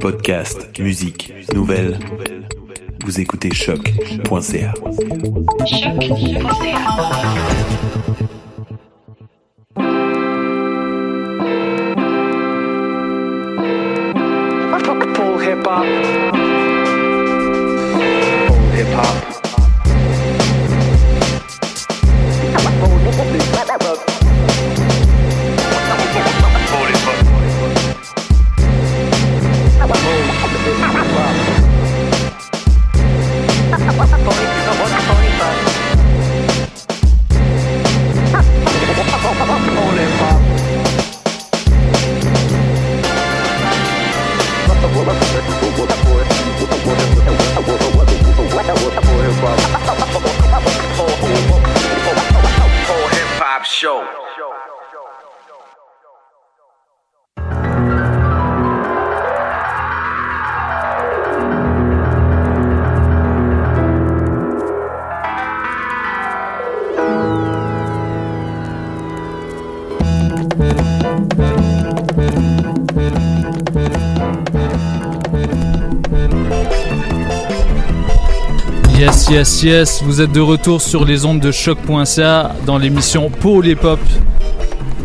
Podcast, musique, nouvelles. Vous écoutez choc.ca. Hip hop. Hip hop. Hip hop show. Yes, yes, vous êtes de retour sur les ondes de choc.ca dans l'émission Pour les Pop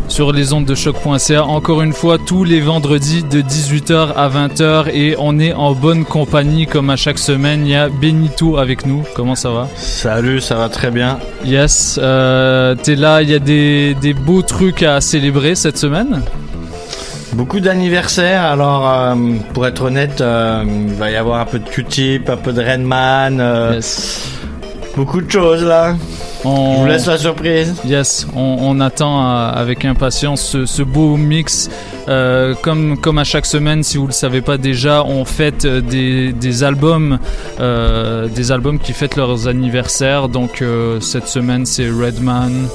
sur les ondes de choc.ca. Encore une fois, tous les vendredis de 18h à 20h et on est en bonne compagnie comme à chaque semaine. Il y a Benito avec nous. Comment ça va? Salut, ça va très bien. Yes, euh, t'es là, il y a des, des beaux trucs à célébrer cette semaine? Beaucoup d'anniversaires, alors euh, pour être honnête, euh, il va y avoir un peu de Q-Tip, un peu de Redman, euh, Yes. beaucoup de choses là. Je On... vous laisse la surprise. Yes, on, on attend avec impatience ce, ce beau mix. Euh, comme, comme à chaque semaine, si vous le savez pas déjà, on fête euh, des, des albums, euh, des albums qui fêtent leurs anniversaires. Donc euh, cette semaine, c'est Redman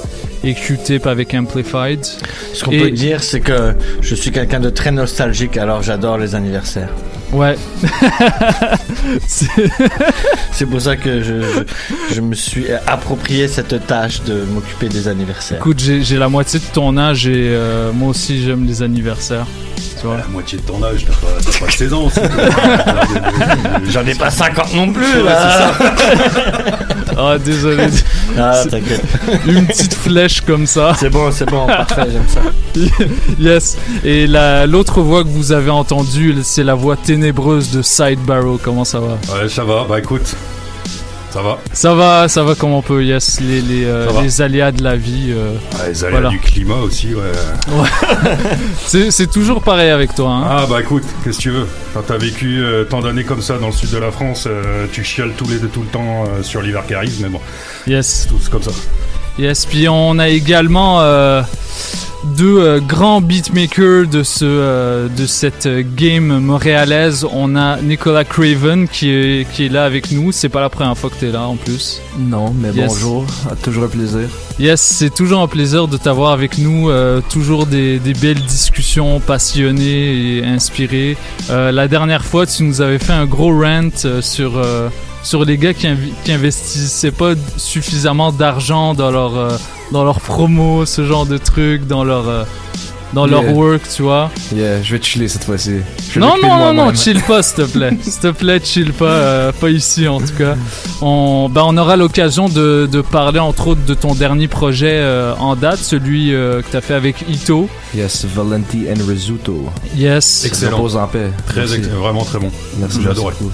et Q-Tip avec Amplified. Ce qu'on Et- peut dire, c'est que je suis quelqu'un de très nostalgique, alors j'adore les anniversaires. Ouais. C'est- pour ça que je, je, je me suis approprié cette tâche de m'occuper des anniversaires. Écoute, j'ai j'ai la moitié de ton âge et euh, moi aussi j'aime les anniversaires. Tu vois. La moitié de ton âge, t'as pas, t'as pas 16 ans. J'en ai pas 50 non plus, là. Ah, désolé. Ah, t'inquiète. Une petite flèche comme ça. C'est bon, c'est bon, parfait, j'aime ça. yes. Et la- l'autre voix que vous avez entendue, c'est la voix ténébreuse de Side Barrow. Comment ça va? Ouais, ça va. Bah écoute, ça va. Ça va, ça va comme on peut. Yes, les, les, euh, les aléas de la vie. euh, Ouais, les aléas voilà. du climat aussi, ouais. C'est c'est toujours pareil avec toi. Hein Ah bah écoute, qu'est-ce que tu veux? Quand t'as vécu euh, tant d'années comme ça dans le sud de la France, tu chiales tous les deux tout le temps sur l'hiver qui arrive, mais bon, Yes. tout c'est comme ça. Yes, puis on a également deux euh, grands beatmakers de ce euh, de cette euh, game montréalaise. On a Nicolas Craven qui est qui est là avec nous. C'est pas la première fois que t'es là en plus. Non, mais Yes. bonjour. Toujours un plaisir. Yes, c'est toujours un plaisir de t'avoir avec nous. euh, toujours des, des belles discussions passionnées et inspirées. La dernière fois, tu nous avais fait un gros rant sur sur les gars qui, invi- qui investissaient pas suffisamment d'argent dans leur euh, dans leur promo, ce genre de trucs, dans leur euh, dans leur Yeah. work, tu vois. Yeah, je vais te chiller cette fois-ci. Non, non, non, non, chill pas, s'il te plaît. S'il te plaît, chill pas, euh, pas ici en tout cas. On, ben, on aura l'occasion de, de parler entre autres de ton dernier projet euh, en date, celui euh, que tu as fait avec Ito. Yes, Valenti and Rizzuto. Yes. Excellent. Repose en paix. Très, ex- vraiment très bon. Merci, beaucoup.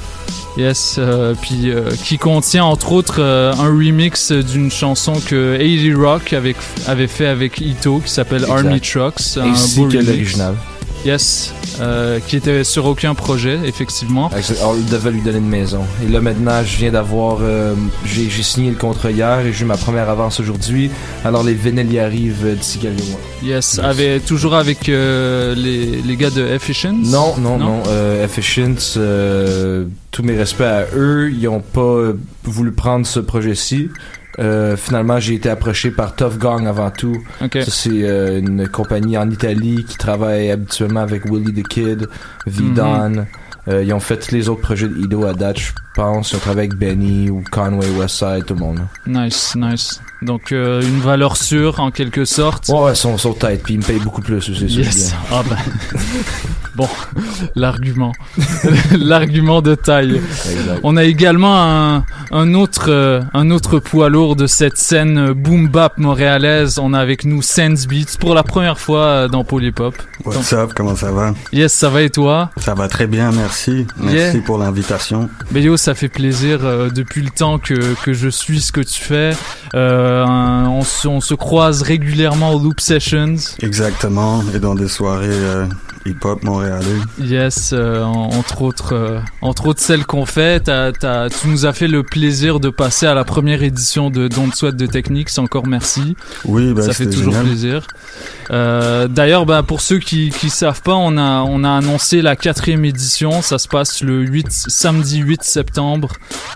Yes, euh, puis euh, qui contient entre autres euh, un remix d'une chanson que 80 Rock avait, avait fait avec Ito qui s'appelle. Army Trucks. Ainsi que l'original. Yes, euh, qui était sur aucun projet, effectivement. Exact. On devait lui donner une maison. Et là maintenant, je viens d'avoir, euh, j'ai j'ai signé le contrat hier et j'ai eu ma première avance aujourd'hui. Alors les vinyles y arrivent euh, d'ici quelques mois. Yes, avait, toujours avec euh, les, les gars de Efficient. Non, non, non? Euh, Efficient, euh, tous mes respects à eux, ils ont pas voulu prendre ce projet-ci. Euh, finalement, j'ai été approché par Tough Gang avant tout. Ça, c'est euh, une compagnie en Italie qui travaille habituellement avec Willie the Kid, V-Don. Euh, ils ont fait tous les autres projets de Ido à date, je pense. Ils ont travaillé avec Benny ou Conway Westside, tout le monde. Nice, nice. Donc une valeur sûre en quelque sorte. Ouais, ouais, ils sont, sont têtes, puis ils me payent beaucoup plus aussi, c'est Yes. Ah ben. bon, l'argument. l'argument de taille. Exact. On a également un, un autre euh, un autre poids lourd de cette scène euh, boom bap montréalaise. On a avec nous Sense Beats pour la première fois euh, dans Polypop. What's up, comment ça va? Yes, ça va et toi? Ça va très bien, merci. Merci Yeah. pour l'invitation. Yo, ça fait plaisir euh, depuis le temps que, que je suis ce que tu fais. Euh, un- on, se, on se croise régulièrement au Loop Sessions. Exactement, et dans des soirées euh, hip-hop montréalais. Yes, euh, en- entre autres, euh, entre autres celles qu'on fait. Tu nous as fait le plaisir de passer à la première édition de Don't Sweat de Techniques. Encore merci. Oui, ben, ça fait toujours génial. plaisir. Euh, D'ailleurs, ben, pour ceux qui qui savent pas, on a on a annoncé la quatrième édition. Ça se passe le 8 samedi 8 septembre.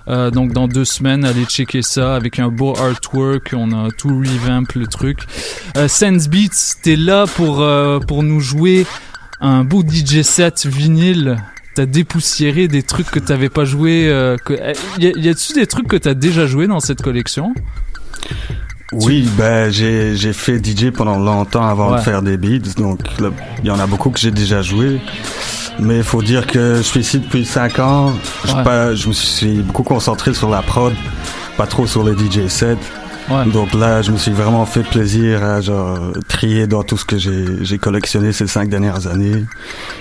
Donc dans deux semaines, allez checker ça avec un beau artwork. On a tout revamp le truc. Sense Beats, t'es là pour pour nous jouer un beau DJ set vinyle. T'as dépoussiéré des trucs que t'avais pas joué. Euh, que, euh, y a- y a-tu des trucs que t'as déjà joué dans cette collection? Oui, ben j'ai j'ai fait DJ pendant longtemps avant Ouais. de faire des beats, donc il y en a beaucoup que j'ai déjà joué. Mais il faut dire que je suis ici depuis 5 ans. Je, pas- je me suis beaucoup concentré sur la prod, pas trop sur les DJ sets. Ouais. Donc là, je me suis vraiment fait plaisir à genre trier dans tout ce que j'ai j'ai collectionné ces cinq dernières années.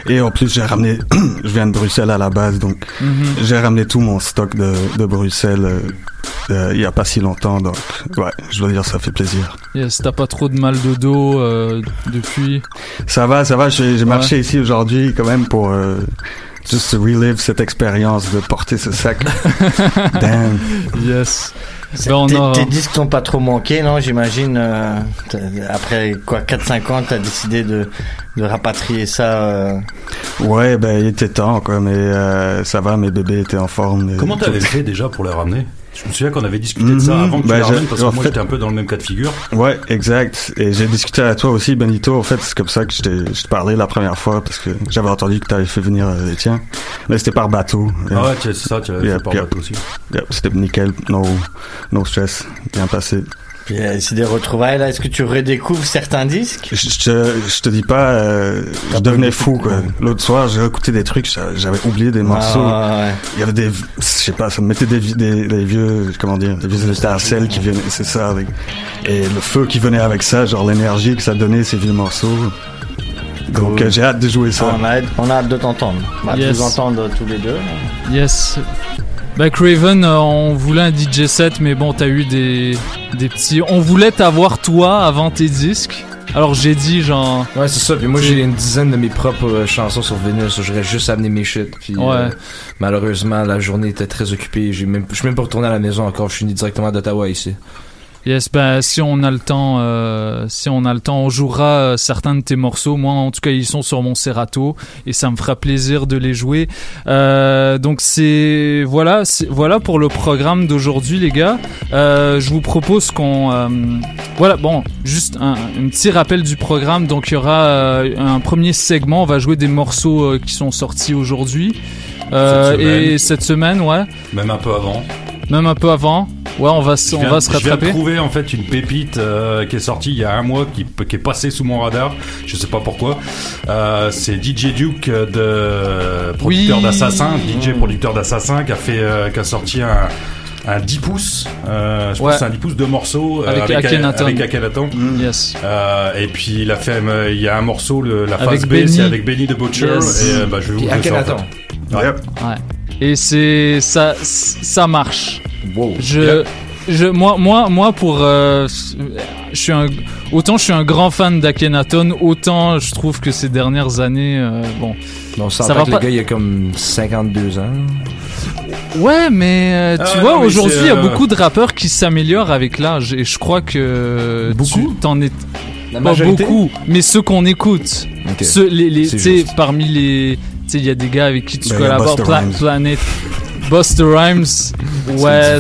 Et en plus, j'ai ramené, je viens de Bruxelles à la base, donc Mhm. j'ai ramené tout mon stock de, de Bruxelles euh, euh, il y a pas si longtemps. Donc ouais, je dois dire, ça fait plaisir. Yes, t'as pas trop de mal de dos euh, depuis? Ça va, ça va. J'ai j'ai marché ici aujourd'hui quand même pour euh, juste relive cette expérience de porter ce sac. Damn. Yes. Ben, Tes, tes disques t'ont pas trop manqué, non J'imagine. euh, après quoi, 4-5 ans, t'as décidé de, de rapatrier ça. euh, Ouais, ben il était temps quoi, mais euh, ça va, mes bébés étaient en forme. et Comment t'avais fait déjà pour les ramener? Je me souviens qu'on avait discuté de ça Mhm. avant que tu j'ai- ramènes parce que moi fait- j'étais un peu dans le même cas de figure. Ouais, exact. Et j'ai discuté à toi aussi, Benito. En fait, c'est comme ça que je t'ai parlé la première fois parce que j'avais entendu que t'avais fait venir euh, les tiens. Mais c'était par bateau. Ah ouais, tu- c'est ça, tu avais fait par bateau aussi. C'était nickel. No, no stress. Bien passé. Puis euh, c'est des retrouvailles là. Est-ce que tu redécouvres certains disques? Je, je te, je te dis pas, euh, je devenais fou quoi. L'autre soir, j'ai écouté des trucs, j'a- j'avais oublié des morceaux. ouais, ouais. Il y avait des, je sais pas, ça me mettait des, vi- des, des vieux, comment dire, des vieux étincelles qui venaient, c'est ça, avec, et le feu qui venait avec ça, genre l'énergie que ça donnait ces vieux morceaux. Donc Cool. euh, j'ai hâte de jouer ça. On a, hâte- on a hâte de t'entendre. On a hâte de Yes. vous entendre tous les deux. Yes. Bah Craven, euh, on voulait un DJ set, mais bon, t'as eu des, des petits... On voulait t'avoir toi avant tes disques. Alors j'ai dit genre... Ouais, c'est ça. Puis moi, j'ai une dizaine de mes propres euh, chansons sur vinyle. J'aurais juste amené mes shit. Puis Ouais. euh, malheureusement, la journée était très occupée. J'ai même, je suis même pas retourné à la maison encore. Je suis venu directement d'Ottawa ici. Yes, ben si on a le temps, euh, si on a le temps, on jouera euh, certains de tes morceaux. Moi, en tout cas, ils sont sur mon Serato et ça me fera plaisir de les jouer. Euh, donc c'est voilà, voilà pour le programme d'aujourd'hui, les gars. Euh, je vous propose qu'on, voilà, bon, juste un, un petit rappel du programme. Donc il y aura un premier segment. On va jouer des morceaux qui sont sortis aujourd'hui. Euh, Cette et cette semaine, ouais, Même un peu avant. Même un peu avant. Ouais, on va, s- Je on viens- va se Je viens de rattraper. trouver en fait une pépite euh, qui est sortie il y a un mois, qui, qui est passée sous mon radar. Je sais pas pourquoi. Euh, c'est DJ Duke euh, de producteur Oui. d'assassin, DJ producteur d'assassin, qui a fait, euh, qui a sorti un un 10 pouces, euh, je Ouais. pense que c'est un 10 pouces de morceaux euh, Avec avec, Akhenaton. avec Akhenaton. Yes. Euh, et puis il a fait, euh, il y a un morceau, le, la Avec phase B, Benny. c'est avec Benny de Butcher. Yes. Et euh, bah, je vais vous jouer ça, en fait. Ouais. Ouais. Et c'est ça, ça marche. Wow. Je, je, moi, moi, moi, pour, euh, je suis un, autant je suis un grand fan d'Akhenaton, autant je trouve que ces dernières années, euh, bon. On Ça va que pas- le gars, il a comme 52 ans. Ouais, mais euh, tu Ah, vois, non, mais aujourd'hui, il y a euh, beaucoup de rappeurs qui s'améliorent avec l'âge, et je crois que Beaucoup? tu t'en es La pas majorité? beaucoup, mais ceux qu'on écoute, Ok. ceux, les, les, tu parmi les, tu sais, il y a des gars avec qui tu Ben, collabores, Pla-. Planet, Buster Rhymes, ouais,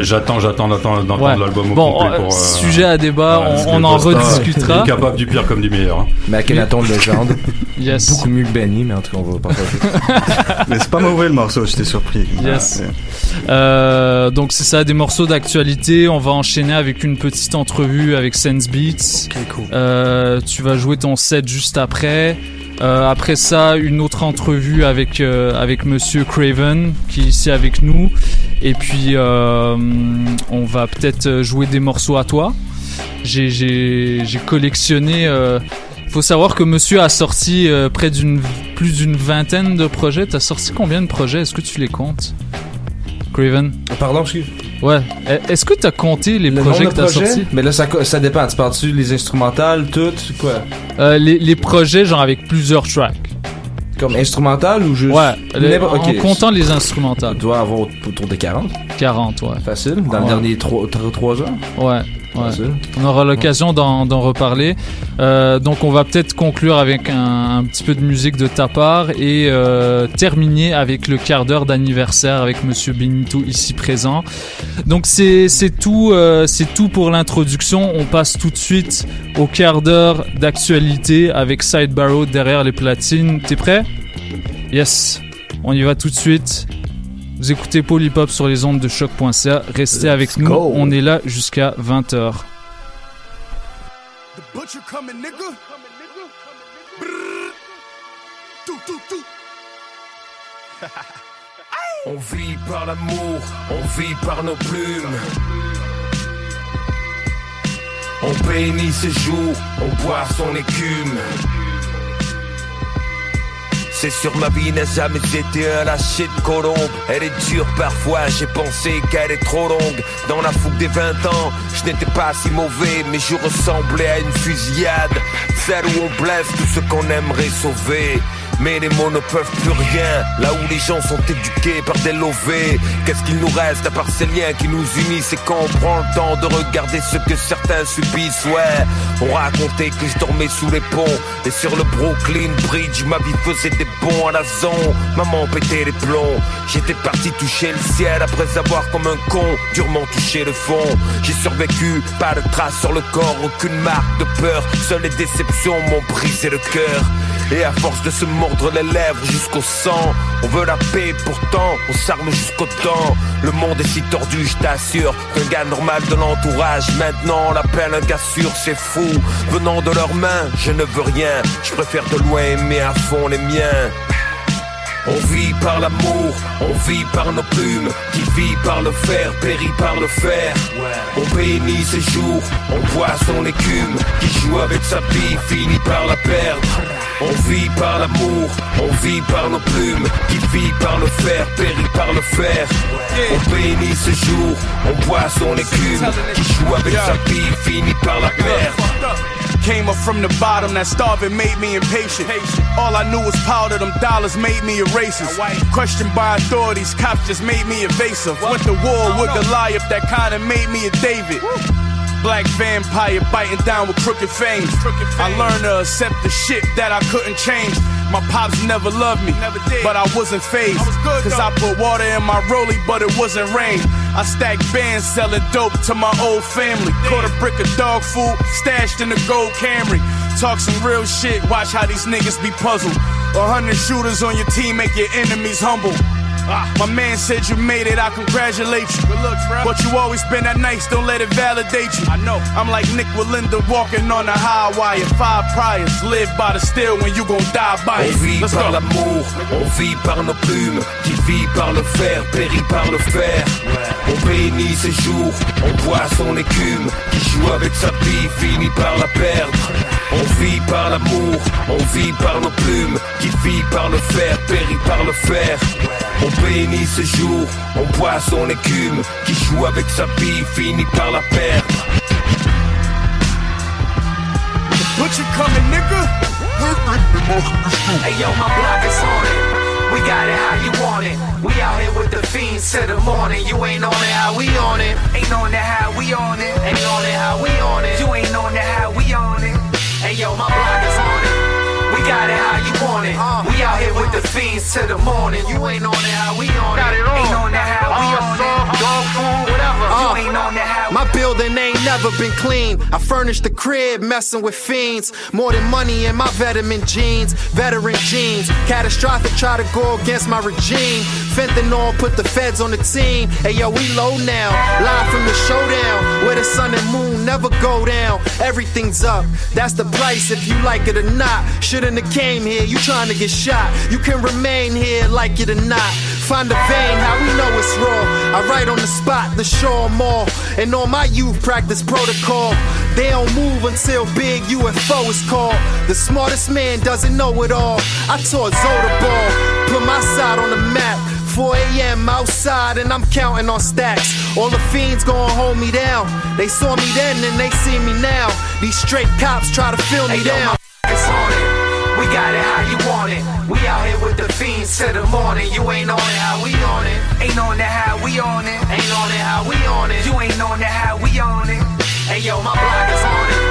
J'attends, j'attends d'entendre Ouais. l'album au Bon, complet euh, pour. euh, sujet à débat, ouais, on, en rediscutera. Il est capable du pire comme du meilleur. hein. Mais Akhenaton, légende. Yes. Beaucoup mieux que Benny, mais en tout cas, on va partager. Mais c'est pas mauvais le morceau, j'étais surpris. Yes. Ouais. Euh, donc c'est ça, des morceaux d'actualité. On va enchaîner avec une petite entrevue avec Sense Beats. Euh, tu vas jouer ton set juste après. Euh, après ça, une autre entrevue avec euh, avec Monsieur Craven qui est ici avec nous. Et puis euh, on va peut-être jouer des morceaux à toi. J'ai collectionné. Euh, faut savoir que Monsieur a sorti près d'une plus d'une vingtaine de projets. T'as sorti combien de projets? Est-ce que tu les comptes, Craven? Pardon, excuse. Ouais. E- Est-ce que t'as compté les Le projets que t'as sortis? Mais là, ça, ça dépend. Tu parles-tu les instrumentales, toutes, quoi? Euh, les, les projets genre avec plusieurs tracks. Comme instrumental ou juste? Ouais. les- N'importe- en comptant les Tu instrumentales. dois avoir autour de 40. 40, ouais. Facile. Dans Ouais. les derniers 3, ans. Ouais. Ouais. On aura l'occasion d'en reparler. Euh, donc on va peut-être conclure avec un, un petit peu de musique de ta part et euh, terminer avec le quart d'heure d'anniversaire avec Monsieur Benito ici présent. Donc c'est tout euh, c'est tout pour l'introduction. On passe tout de suite au quart d'heure d'actualité avec Side Barrow derrière les platines. T'es prêt? Yes. On y va tout de suite. Vous écoutez Polypop sur les ondes de choc.ca. Restez avec nous. go. On est là jusqu'à 20h. Butcher coming, nigga. Brrr. Tout, tout, tout. On vit par l'amour, on vit par nos plumes. On bénit ses jours, on boit son écume. C'est sûr ma vie n'a jamais été un lâcher de colombe. Elle est dure parfois, j'ai pensé qu'elle est trop longue. Dans la fougue des 20 ans, je n'étais pas si mauvais Mais je ressemblais à une fusillade. Celle où on blesse tout ce qu'on aimerait sauver mais les mots ne peuvent plus rien, là où les gens sont éduqués par des lovés. Qu'est-ce qu'il nous reste à part ces liens qui nous unissent? Et quand on prend le temps de regarder ce que certains subissent, ouais. On racontait que je dormais sous les ponts et sur le Brooklyn Bridge, ma vie faisait des bons à la zone. Maman pétait les plombs, j'étais parti toucher le ciel après avoir comme un con durement touché le fond. J'ai survécu, pas de traces sur le corps, aucune marque de peur, seules les déceptions m'ont brisé le cœur. Et à force de se mordre les lèvres jusqu'au sang, on veut la paix pourtant, on s'arme jusqu'au temps. Le monde est si tordu, je t'assure, qu'un gars normal de l'entourage maintenant l'appelle un gars sûr, c'est fou. Venant de leurs mains, je ne veux rien, je préfère de loin aimer à fond les miens. On vit par l'amour, on vit par nos plumes, qui vit par le fer, périt par le fer. On bénit ses jours, on boit son écume, qui joue avec sa vie, finit par la perdre. On vit par l'amour, on vit par nos plumes, qui vit par le fer, périt par le fer. On bénit ses jours, on boit son écume, qui joue avec sa vie, finit par la perdre. Came up from the bottom, that starving made me impatient. All I knew was powder, them dollars made me a racist. Questioned by authorities, cops just made me evasive. Went to war with Goliath, that kinda made me a David. Black vampire biting down with crooked fangs. I learned to accept the shit that I couldn't change. My pops never loved me, but I wasn't phased. Cause I put water in my rollie, but it wasn't rain. I stacked bands selling dope to my old family. Caught a brick of dog food, stashed in a gold Camry. Talk some real shit, watch how these niggas be puzzled. A hundred shooters on your team make your enemies humble. Ah, my man said you made it, I congratulate you. Good looks, bro. But you always been that nice, don't let it validate you. I know. I'm like Nik Wallenda walking on a high wire. Five priors, live by the steel when you gon' die by On it. vit Let's par go. l'amour, on vit par nos plumes, qui vit par le fer, périt par le fer. On bénit ses jours, on boit son écume, qui joue avec sa vie, finit par la perdre. On vit par l'amour, on vit par nos plumes, qui vit par le fer, périt par le fer. On bénit ses jours, on boit son écume, qui joue avec sa vie, finit par la perdre. You coming, nigga? Hey yo, my block is on it. We got it how you want it. We out here with the fiends till the morning. You ain't on it how we on it. Ain't on it how we on it. Ain't on it how we on it. You ain't on it how we on it. Hey yo, my block is on it. We got it how you want it. Uh. We out here with the fiends till the morning. You ain't on it how we on it. Ain't on it how we uh, on it. Dog food, whatever. You uh. ain't on it how My building ain't never been clean. I furnished the crib, messing with fiends. More than money in my veteran jeans, veteran jeans. Catastrophic, try to go against my regime. Fentanyl put the feds on the team. Hey yo, we low now. Live from the showdown, where the sun and moon never go down. Everything's up. That's the price if you like it or not. Shouldn't have came here. You trying to get shot. You can remain here, like it or not. Find a vein, how we know it's raw. I write on the spot, the show 'em all. And all my youth practice protocol. They don't move until big UFO is called. The smartest man doesn't know it all. I taught Zoda ball, put my side on the map. 4 a.m. outside and I'm counting on stacks. All the fiends gonna hold me down. They saw me then and they see me now. These straight cops try to fill me Hey, down. Got it how you want it. We out here with the fiends till the morning. You ain't on it how we on it. Ain't on it how we on it. Ain't on it how we on it. You ain't on it how we on it. Hey yo, my block is on it.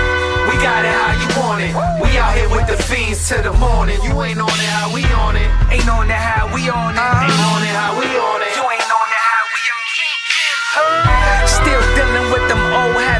We got it how you want it. We out here with the fiends till the morning. You ain't on it how we on it. Ain't on it how we on it. Ain't on it how we on it. You ain't on it how we on it. Still dealing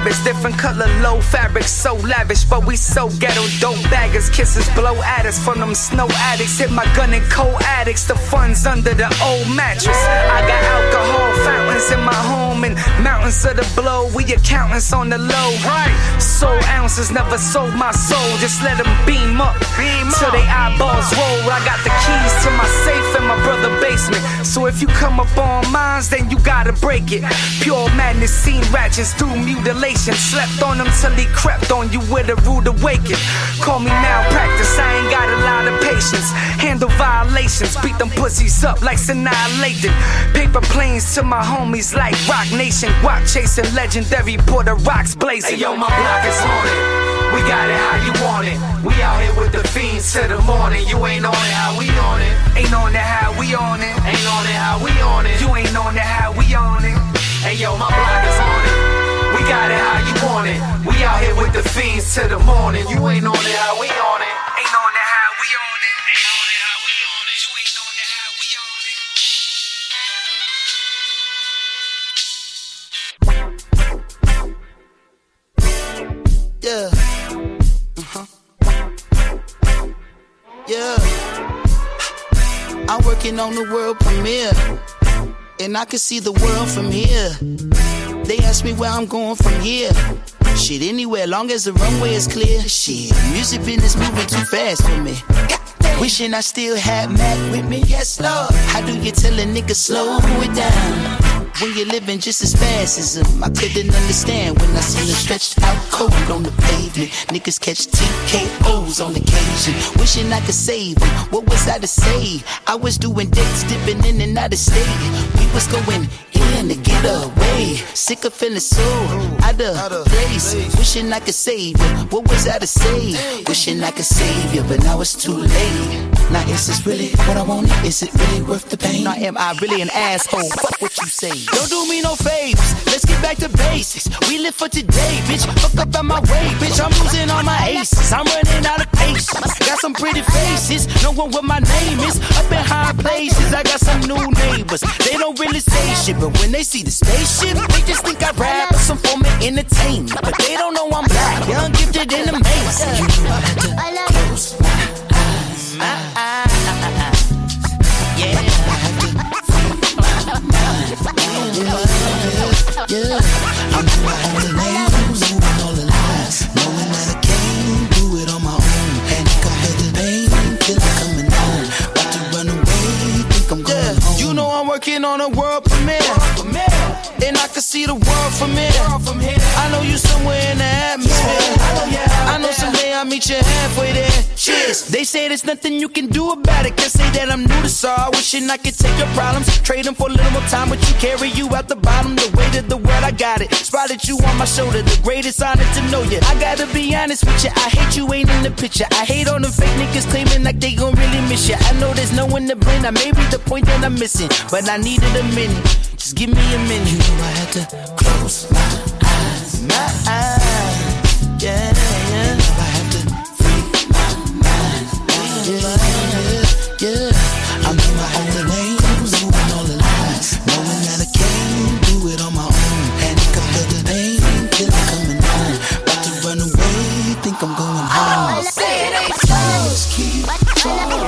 with them old habits, different color, low fabrics, so lavish, but we so ghetto. Dope baggers, kisses blow at us from them snow addicts. Hit my gun and cold addicts, the funds under the old mattress. I got alcohol fountains in my home and mountains of the blow. We accountants on the low. Right. Soul ounces never sold my soul, just let them beam up beam till they eyeballs roll. I got the keys to my safe in my brother basement. So if you come up on mines, then you gotta break it. Pure madness, seen ratchets through mutilation. Slept on him till he crept on you with a rude awaken. Call me malpractice, I ain't got a lot of patience. Handle violations, beat them pussies up like annihilated. Paper planes to my homies like Roc Nation. Guap chasing legendary Porter Rocks blazing. Hey yo, my block is on it. We got it how you want it. We out here with the fiends till the morning. You ain't on it how we on it. Ain't on it how we on it. Ain't on it how we on it. You ain't on it how we on it. Hey yo, my block is on it. We got it how you want it. We out here with the fiends till the morning. You ain't on it how we on it. Ain't on it how we on it. Ain't on it how we on it. You ain't on it how we on it. Yeah. Uh-huh. Yeah. I'm working on the world premiere. And I can see the world from here. They ask me where I'm going from here. Shit, anywhere, long as the runway is clear. Shit, music business moving too fast for me. Wishing I still had Mac with me. Yes, Lord. How do you tell a nigga slow it down? When you're living just as fast as him, I couldn't understand when I seen him stretched out cold on the pavement. Niggas catch TKOs on occasion. Wishing I could save him. What was I to say? I was doing dates, dipping in and out of state. We was going in to get away. Sick of feeling so out of place. Wishing I could save you. What was I to say? Wishing I could save you, but now it's too late. Now is this really what I wanted? Is it really worth the pain? Now am I really an asshole? Fuck what you say. Don't do me no favors. Let's get back to basics. We live for today, bitch. Fuck up out my way, bitch. I'm losing all my aces. I'm running out of patience. Got some pretty faces. No one what my name is. Up in high places. I got some new neighbors. They don't really say shit, but when they see the spaceship, they just think I rap or some form of entertainment. But they don't know I'm black, young, gifted, and amazing. You know I had to close my eyes. My eyes. Yeah. I had to free my mind. Yeah, yeah. Working on a world premiere. And I can see the world from here. I know you somewhere in the atmosphere. I know someday I'll meet you halfway there. Cheers. They say there's nothing you can do about it. Can't say that I'm new to sorrow. Wishing I could take your problems, trade them for a little more time. But you carry you out the bottom. The weight of the world, I got it. Spotted you on my shoulder. The greatest honor to know you. I gotta be honest with you. I hate you ain't in the picture. I hate all the fake niggas claiming like they gon' really miss you. I know there's no one to blame. I may be the point that I'm missing, but I needed a minute. Just give me a minute. You know I had to close my eyes. My eyes. Yeah. I can't do it on my own. And the name It's coming down to run away, think I feel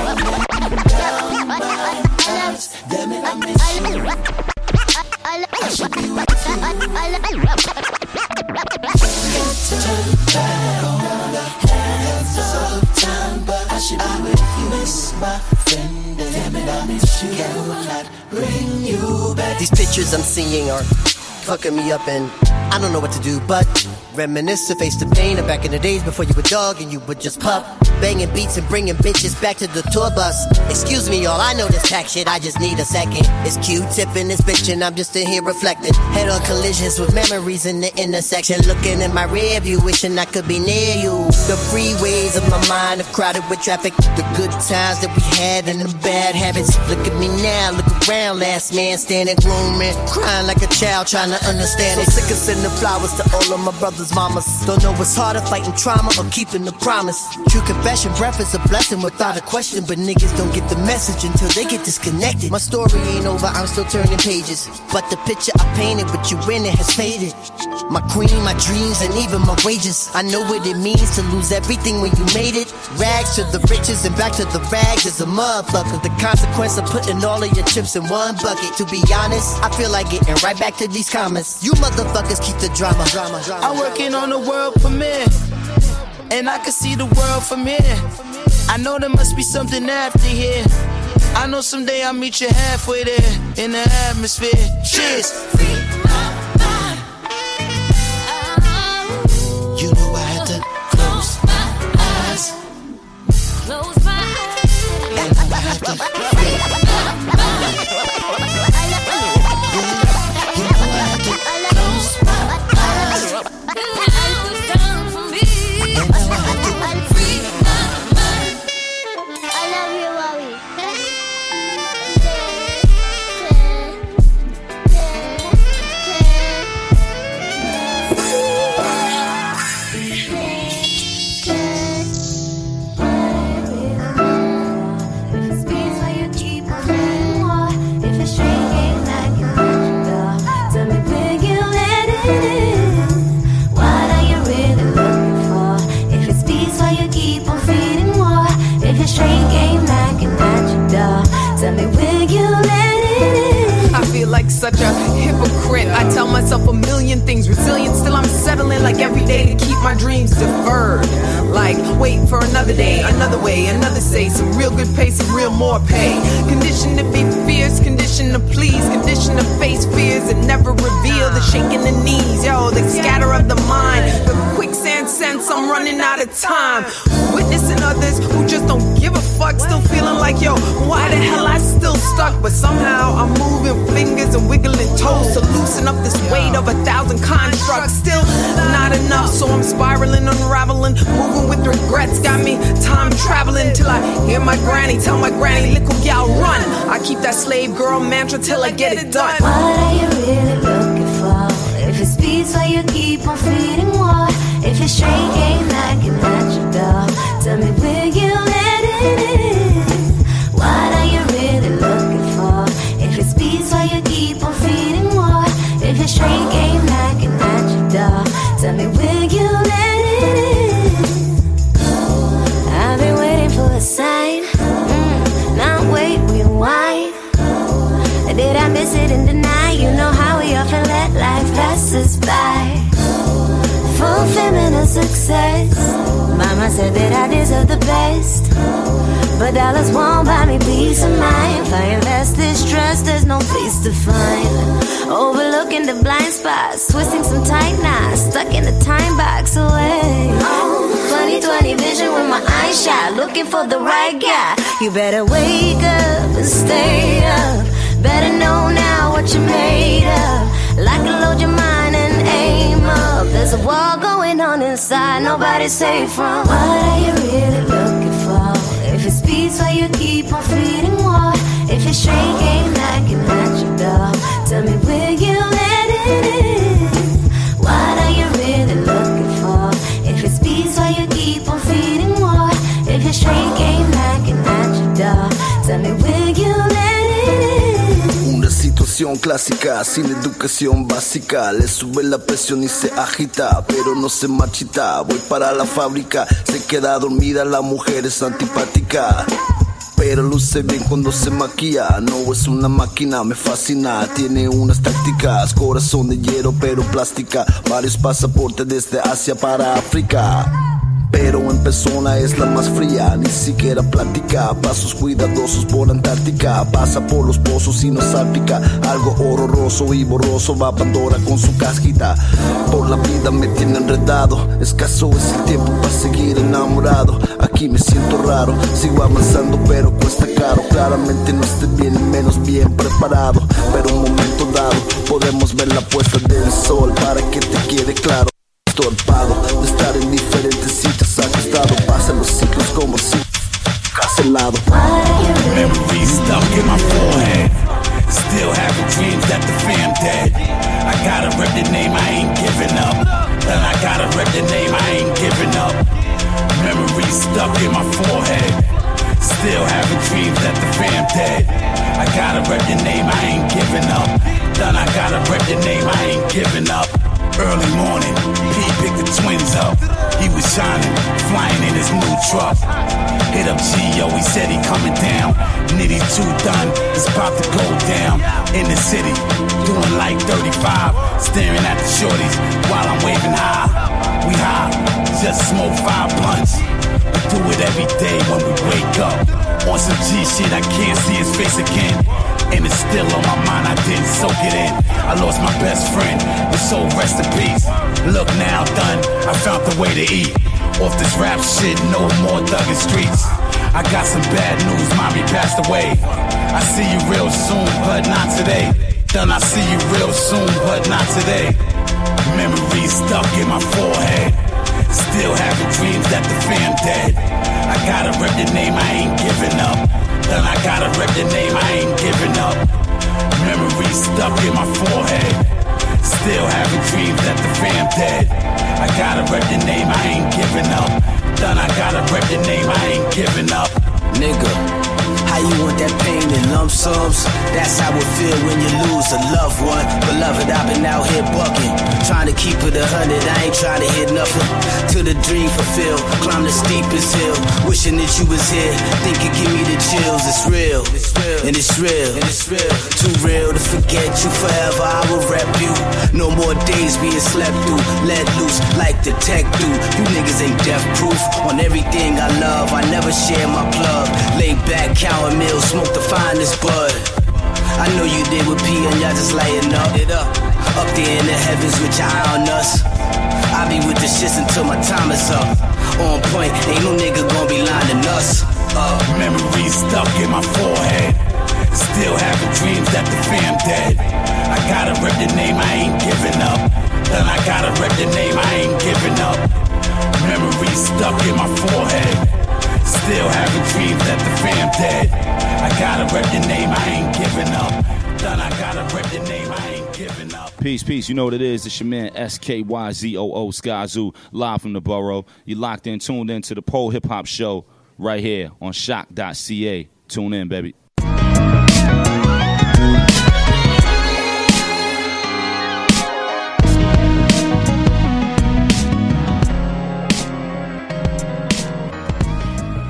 it bring you back. These pictures I'm seeing are fucking me up and I don't know what to do but reminisce to face the pain of back in the days before you were dog and you would just pup. Banging beats and bringing bitches back to the tour bus. Excuse me, y'all, I know this tax shit, I just need a second. It's Q-tip in this bitch and I'm just in here reflecting. Head on collisions with memories in the intersection. Looking in my rear view, wishing I could be near you. The freeways of my mind are crowded with traffic. The good times that we had and the bad habits. Look at me now, look around, last man standing grooming. Crying like a child trying to understand it. Sick of sending flowers to all of my brothers' mamas. Don't know what's harder, fighting trauma or keeping the promise. True confession, breath is a blessing without a question. But niggas don't get the message until they get disconnected. My story ain't over, I'm still turning pages. But the picture I painted with you in it has faded. My queen, my dreams, and even my wages. I know what it means to lose everything when you made it. Rags to the riches and back to the rags is a motherfucker. The consequence of putting all of your chips in one bucket. To be honest, I feel like getting right back to these comments. You motherfuckers keep the drama. drama, drama. I'm working on the world premiere, and I can see the world from here. I know there must be something after here. I know someday I'll meet you halfway there in the atmosphere. Cheers. You know I had to close my eyes. Close my eyes. From. Clásica, sin educación básica. Le sube la presión y se agita, pero no se marchita. Voy para la fábrica, se queda dormida, la mujer es antipática. Pero luce bien cuando se maquilla, no es una máquina, me fascina. Tiene unas tácticas, corazón de hierro pero plástica. Varios pasaportes desde Asia para África. Pero en persona es la más fría, ni siquiera plática. Pasos cuidadosos por Antártica, pasa por los pozos y no salpica. Algo horroroso y borroso va Pandora con su casquita. Por la vida me tiene enredado, escaso es el tiempo para seguir enamorado. Aquí me siento raro, sigo avanzando pero cuesta caro. Claramente no estoy bien menos bien preparado. Pero un momento dado podemos ver la puesta del sol para que te quede claro estorpado de estar en diferentes sitios acostado. Pasan los ciclos como si cancelado. Memories stuck in my forehead. Still having dreams that the fam dead. I gotta rep the name, I ain't giving up. And I gotta rep the name, I ain't giving up. Memories stuck in my forehead. Still having dreams that the fam dead. I gotta rep the name, I ain't giving up. Then I gotta rep the name, I ain't giving up. Early morning, he picked the twins up. He was shining, flying in his new truck. Hit up Gio, he said he coming down. Nitty too done, it's about to go down. In the city, doing like 35. Staring at the shorties while I'm waving high. We high, just smoke five blunts. We do it every day when we wake up. On some G shit, I can't see his face again. And it's still on my mind, I didn't soak it in. I lost my best friend, but so rest in peace. Look now, done, I found the way to eat. Off this rap shit, no more thugging streets. I got some bad news, mommy passed away. I see you real soon, but not today. Done, I see you real soon, but not today. Memories stuck in my forehead. Still having dreams that the fam dead. I gotta rep the name, I ain't giving up. Then I gotta rep the name, I ain't giving up. Memories stuck in my forehead. Still having dreams that the fam dead. I gotta rep the name, I ain't giving up. Then I gotta rep the name, I ain't giving up. Nigga, how you want that pain in lump sums? That's how it feel when you lose a loved one. Beloved, I've been out here bucking. Trying to keep it a hundred, I ain't trying to hit nothing. Till the dream fulfilled, climb the steepest hill. Wishing that you was here, think it give me the chills, it's real. and it's real, and it's real. Too real to forget you forever. I will rep you. No more days being slept through. Let loose like the tech do. You niggas ain't death proof. On everything I love, I never share my plug. Lay back, meals, smoke the finest bud. I know you did with P and y'all just lighting up. It up. Up there in the heavens with your eye on us. I be with the shits until my time is up. On point, ain't no nigga gonna be lining us up. Memories stuck in my forehead. Still having dreams that the fam dead. I gotta rep the name, I ain't giving up. Then I gotta rep the name, I ain't giving up. Memories stuck in my forehead. Still having dreams that the fam dead. I gotta rep the name, I ain't giving up. Then I gotta rep the name, I ain't giving up. Peace, peace. You know what it is. It's your man SKYZOO Skyzoo, live from the borough. You locked in, tuned in to the Pole Hip Hop Show right here on choc.ca. Tune in, baby.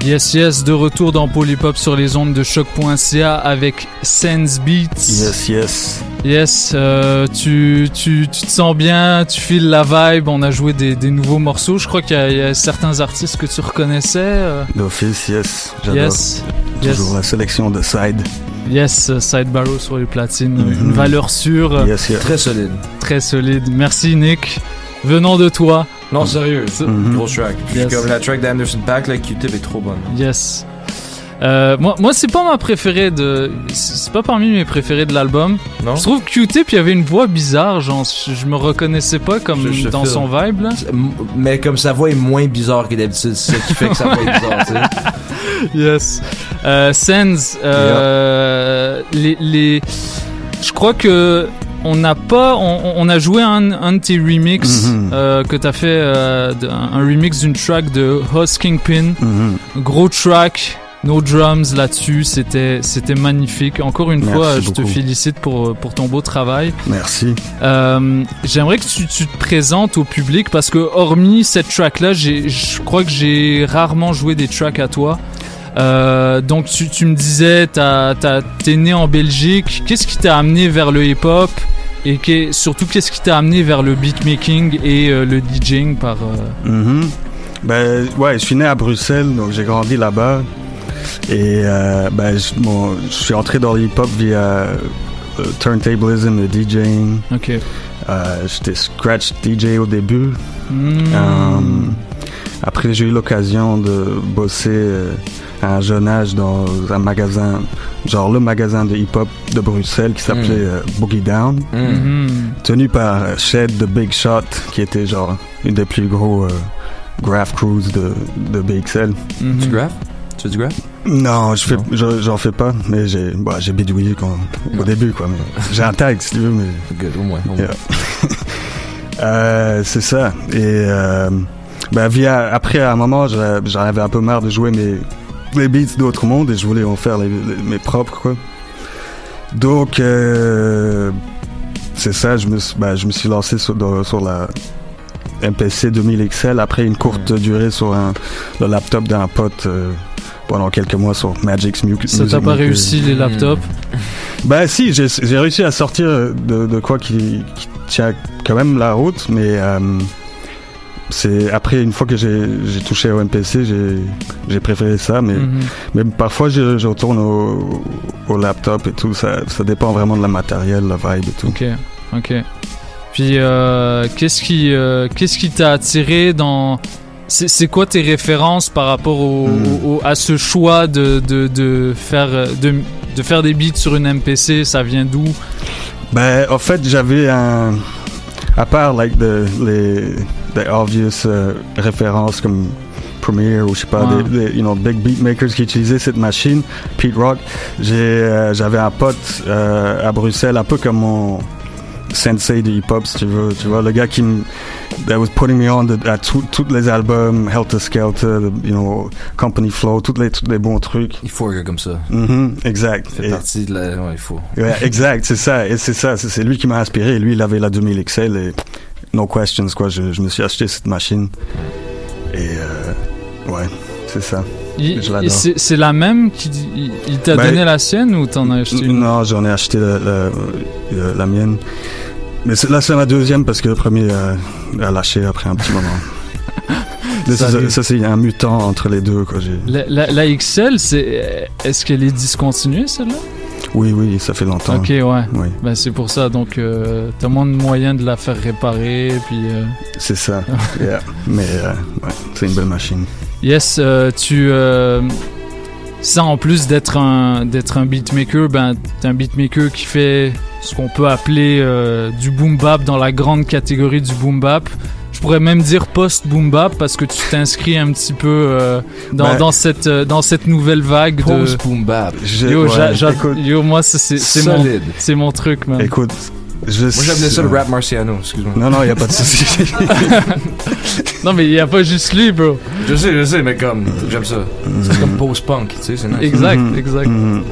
Yes, yes, de retour dans Polypop sur les ondes de choc.ca avec Sense Beats. Yes, yes. Yes, euh, tu, tu, tu te sens bien, tu files la vibe, on a joué des, des nouveaux morceaux. Je crois qu'il y, a- il y a certains artistes que tu reconnaissais. euh. D'office, yes. J'adore. Yes. Toujours Yes. la sélection de side. Yes, Side Barrow sur les platines, Mhm. une valeur sûre. Yes, yes. Très solide. Très solide. Merci Nick. Venant de toi. Non, sérieux, Mhm. gros track. Puis Yes. Comme la track d'Anderson Paak, là, Q-Tip est trop bonne. Yes. Euh, moi, moi c'est pas ma préférée de. C'est pas parmi mes préférés de l'album. Non? Je trouve que Q-Tip, il y avait une voix bizarre. Genre, je me reconnaissais pas comme Je- je dans feel. son vibe là. Mais comme sa voix est moins bizarre que d'habitude, c'est ça qui fait que sa voix est bizarre, tu sais. Yes. Euh, Sens, euh, les, les, je crois que on n'a pas, on, on a joué un, un de tes remix Mhm. euh, que t'as fait, euh, un remix d'une track de Host Kingpin. Mhm. Gros track. No drums là-dessus, c'était c'était magnifique. Encore une Merci fois, je te félicite pour pour ton beau travail. Merci. Euh, J'aimerais que tu, tu te présentes au public parce que hormis cette track-là, je crois que j'ai rarement joué des tracks à toi. Euh, donc tu, tu me disais, t'es né en Belgique. Qu'est-ce qui t'a amené vers le hip-hop? Et surtout qu'est-ce qui t'a amené vers le beatmaking et euh, le DJing par euh, Mhm. Ben ouais, je suis né à Bruxelles, donc j'ai grandi là-bas. Et euh, ben, je, suis entré dans le hip-hop via turntablism et DJing. Ok. J'étais scratch DJ au début. Hmm. Après, j'ai eu l'occasion de bosser à un jeune âge dans un magasin, genre le magasin de hip-hop de Bruxelles qui s'appelait Mm. euh, Boogie Down, Mhm. tenu par euh, Shed The Big Shot, qui était genre une des plus gros euh, graph crews de, de BXL. Mhm. Tu graph? Tu fais du graph? Non, je fais, je- j'en fais pas, mais j'ai, bah, j'ai bidouillé quand, au début, quoi. J'ai un tag, si tu veux, mais. Good, au moins. au moins. Yeah. Euh, c'est ça. Et euh, ben, via, après, à un moment, j'en avais un peu marre de jouer mes, les beats d'autres mondes et je voulais en faire les, les- mes propres, quoi. Donc, euh, c'est ça, je me, suis- je me suis lancé sur, dans- sur la MPC 2000 XL après une courte durée sur un, le laptop d'un pote euh, pendant quelques mois sur Magic's Mu- Music Ça t'a pas réussi les laptops Ben si, j'ai j'ai réussi à sortir de, de quoi qui, qui tient quand même la route, mais euh, c'est après une fois que j'ai touché au MPC, j'ai préféré ça, mais Mhm. mais parfois je, je retourne au, au laptop et tout, ça ça dépend vraiment de la matériel, la vibe et tout. Ok, ok. Puis euh, qu'est-ce qui euh, qu'est-ce qui t'a attiré dans c'est quoi tes références par rapport au, Hmm. au- à ce choix de, de, de faire de, de faire des beats sur une MPC Ça vient d'où? Ben en fait j'avais un à part like the, les the obvious euh, références comme Premiere ou je sais pas des, des, you know big beatmakers qui utilisaient cette machine Pete Rock euh, j'avais un pote euh, à Bruxelles un peu comme mon sensei de hip hop si tu veux tu vois le gars qui me that was putting me on the- à tous les albums Helter Skelter the, you know Company Flow tous les bons trucs Il faut un gars comme ça. Mhm, exact Il fait Et- partie de la. Ouais, il faut. Ouais, exact, c'est ça. Et c'est ça, c'est lui qui m'a inspiré. Lui, il avait la 2000 XL et no questions, quoi. Je, je me suis acheté cette machine. Et euh, ouais, c'est ça. C'est la même qui il, t'a Ben, donné la sienne ou t'en as acheté une? Non, j'en ai acheté la, la- la- la mienne. Mais là, c'est ma deuxième parce que le premier euh, a lâché après un petit moment. Ça, c'est un mutant entre les deux. Quoi. La, la- la XL, c'est est-ce qu'elle est discontinuée celle-là? Oui, oui, ça fait longtemps. Ok, ouais. Oui. Ben, c'est pour ça. Donc, euh, t'as moins de moyens de la faire réparer. Puis, euh, C'est ça. Yeah. Mais euh, ouais, c'est une belle machine. yes, tu. ça, en plus d'être un, d'être un beatmaker, ben, t'es un beatmaker qui fait ce qu'on peut appeler du boom bap dans la grande catégorie du boom bap. Je pourrais même dire post-boom bap parce que tu t'inscris un petit peu euh, dans, Ben, dans, cette, euh, dans cette nouvelle vague de. Post-boom bap. Yo, ouais, écoute. yo, moi, c'est mon, truc, man. Écoute, je Moi, j'appelais ça le rap marciano, excuse-moi. Non, non, il n'y a pas de souci. non, mais il n'y a pas juste lui, bro. Je sais, je sais, mais comme, j'aime ça. C'est comme post-punk, tu sais, c'est nice. Exact, Mhm, exact. mhm.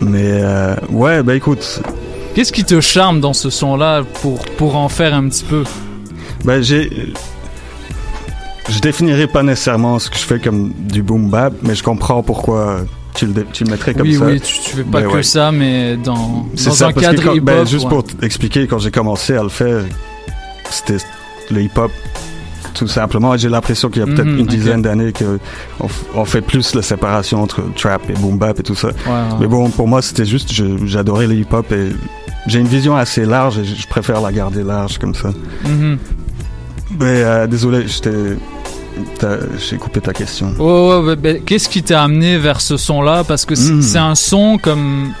Mais euh, ouais, bah écoute, Qu'est-ce qui te charme dans ce son-là pour, pour en faire un petit peu? Ben j'ai. Je définirais pas nécessairement ce que je fais comme du boom bap, mais je comprends pourquoi tu le, tu le mettrais comme Oui, ça. oui, tu, tu fais pas Ben que ouais. ça, mais dans, dans ça, un cadre quand- hip-hop. ben, juste ouais. pour t'expliquer, quand j'ai commencé à le faire, c'était le hip-hop, tout simplement. J'ai l'impression qu'il y a peut-être Mhm, une dizaine d'années que on, fait plus la séparation entre trap et boom bap et tout ça. ouais. Mais bon, pour moi, c'était juste, j'adorais le hip-hop et j'ai une vision assez large et je je préfère la garder large comme ça. Mhm. Mais euh, désolé, j'ai coupé ta question. Ouais, ouais, ouais, Qu'est-ce qui t'a amené vers ce son-là? Parce que c'est c'est un son comme.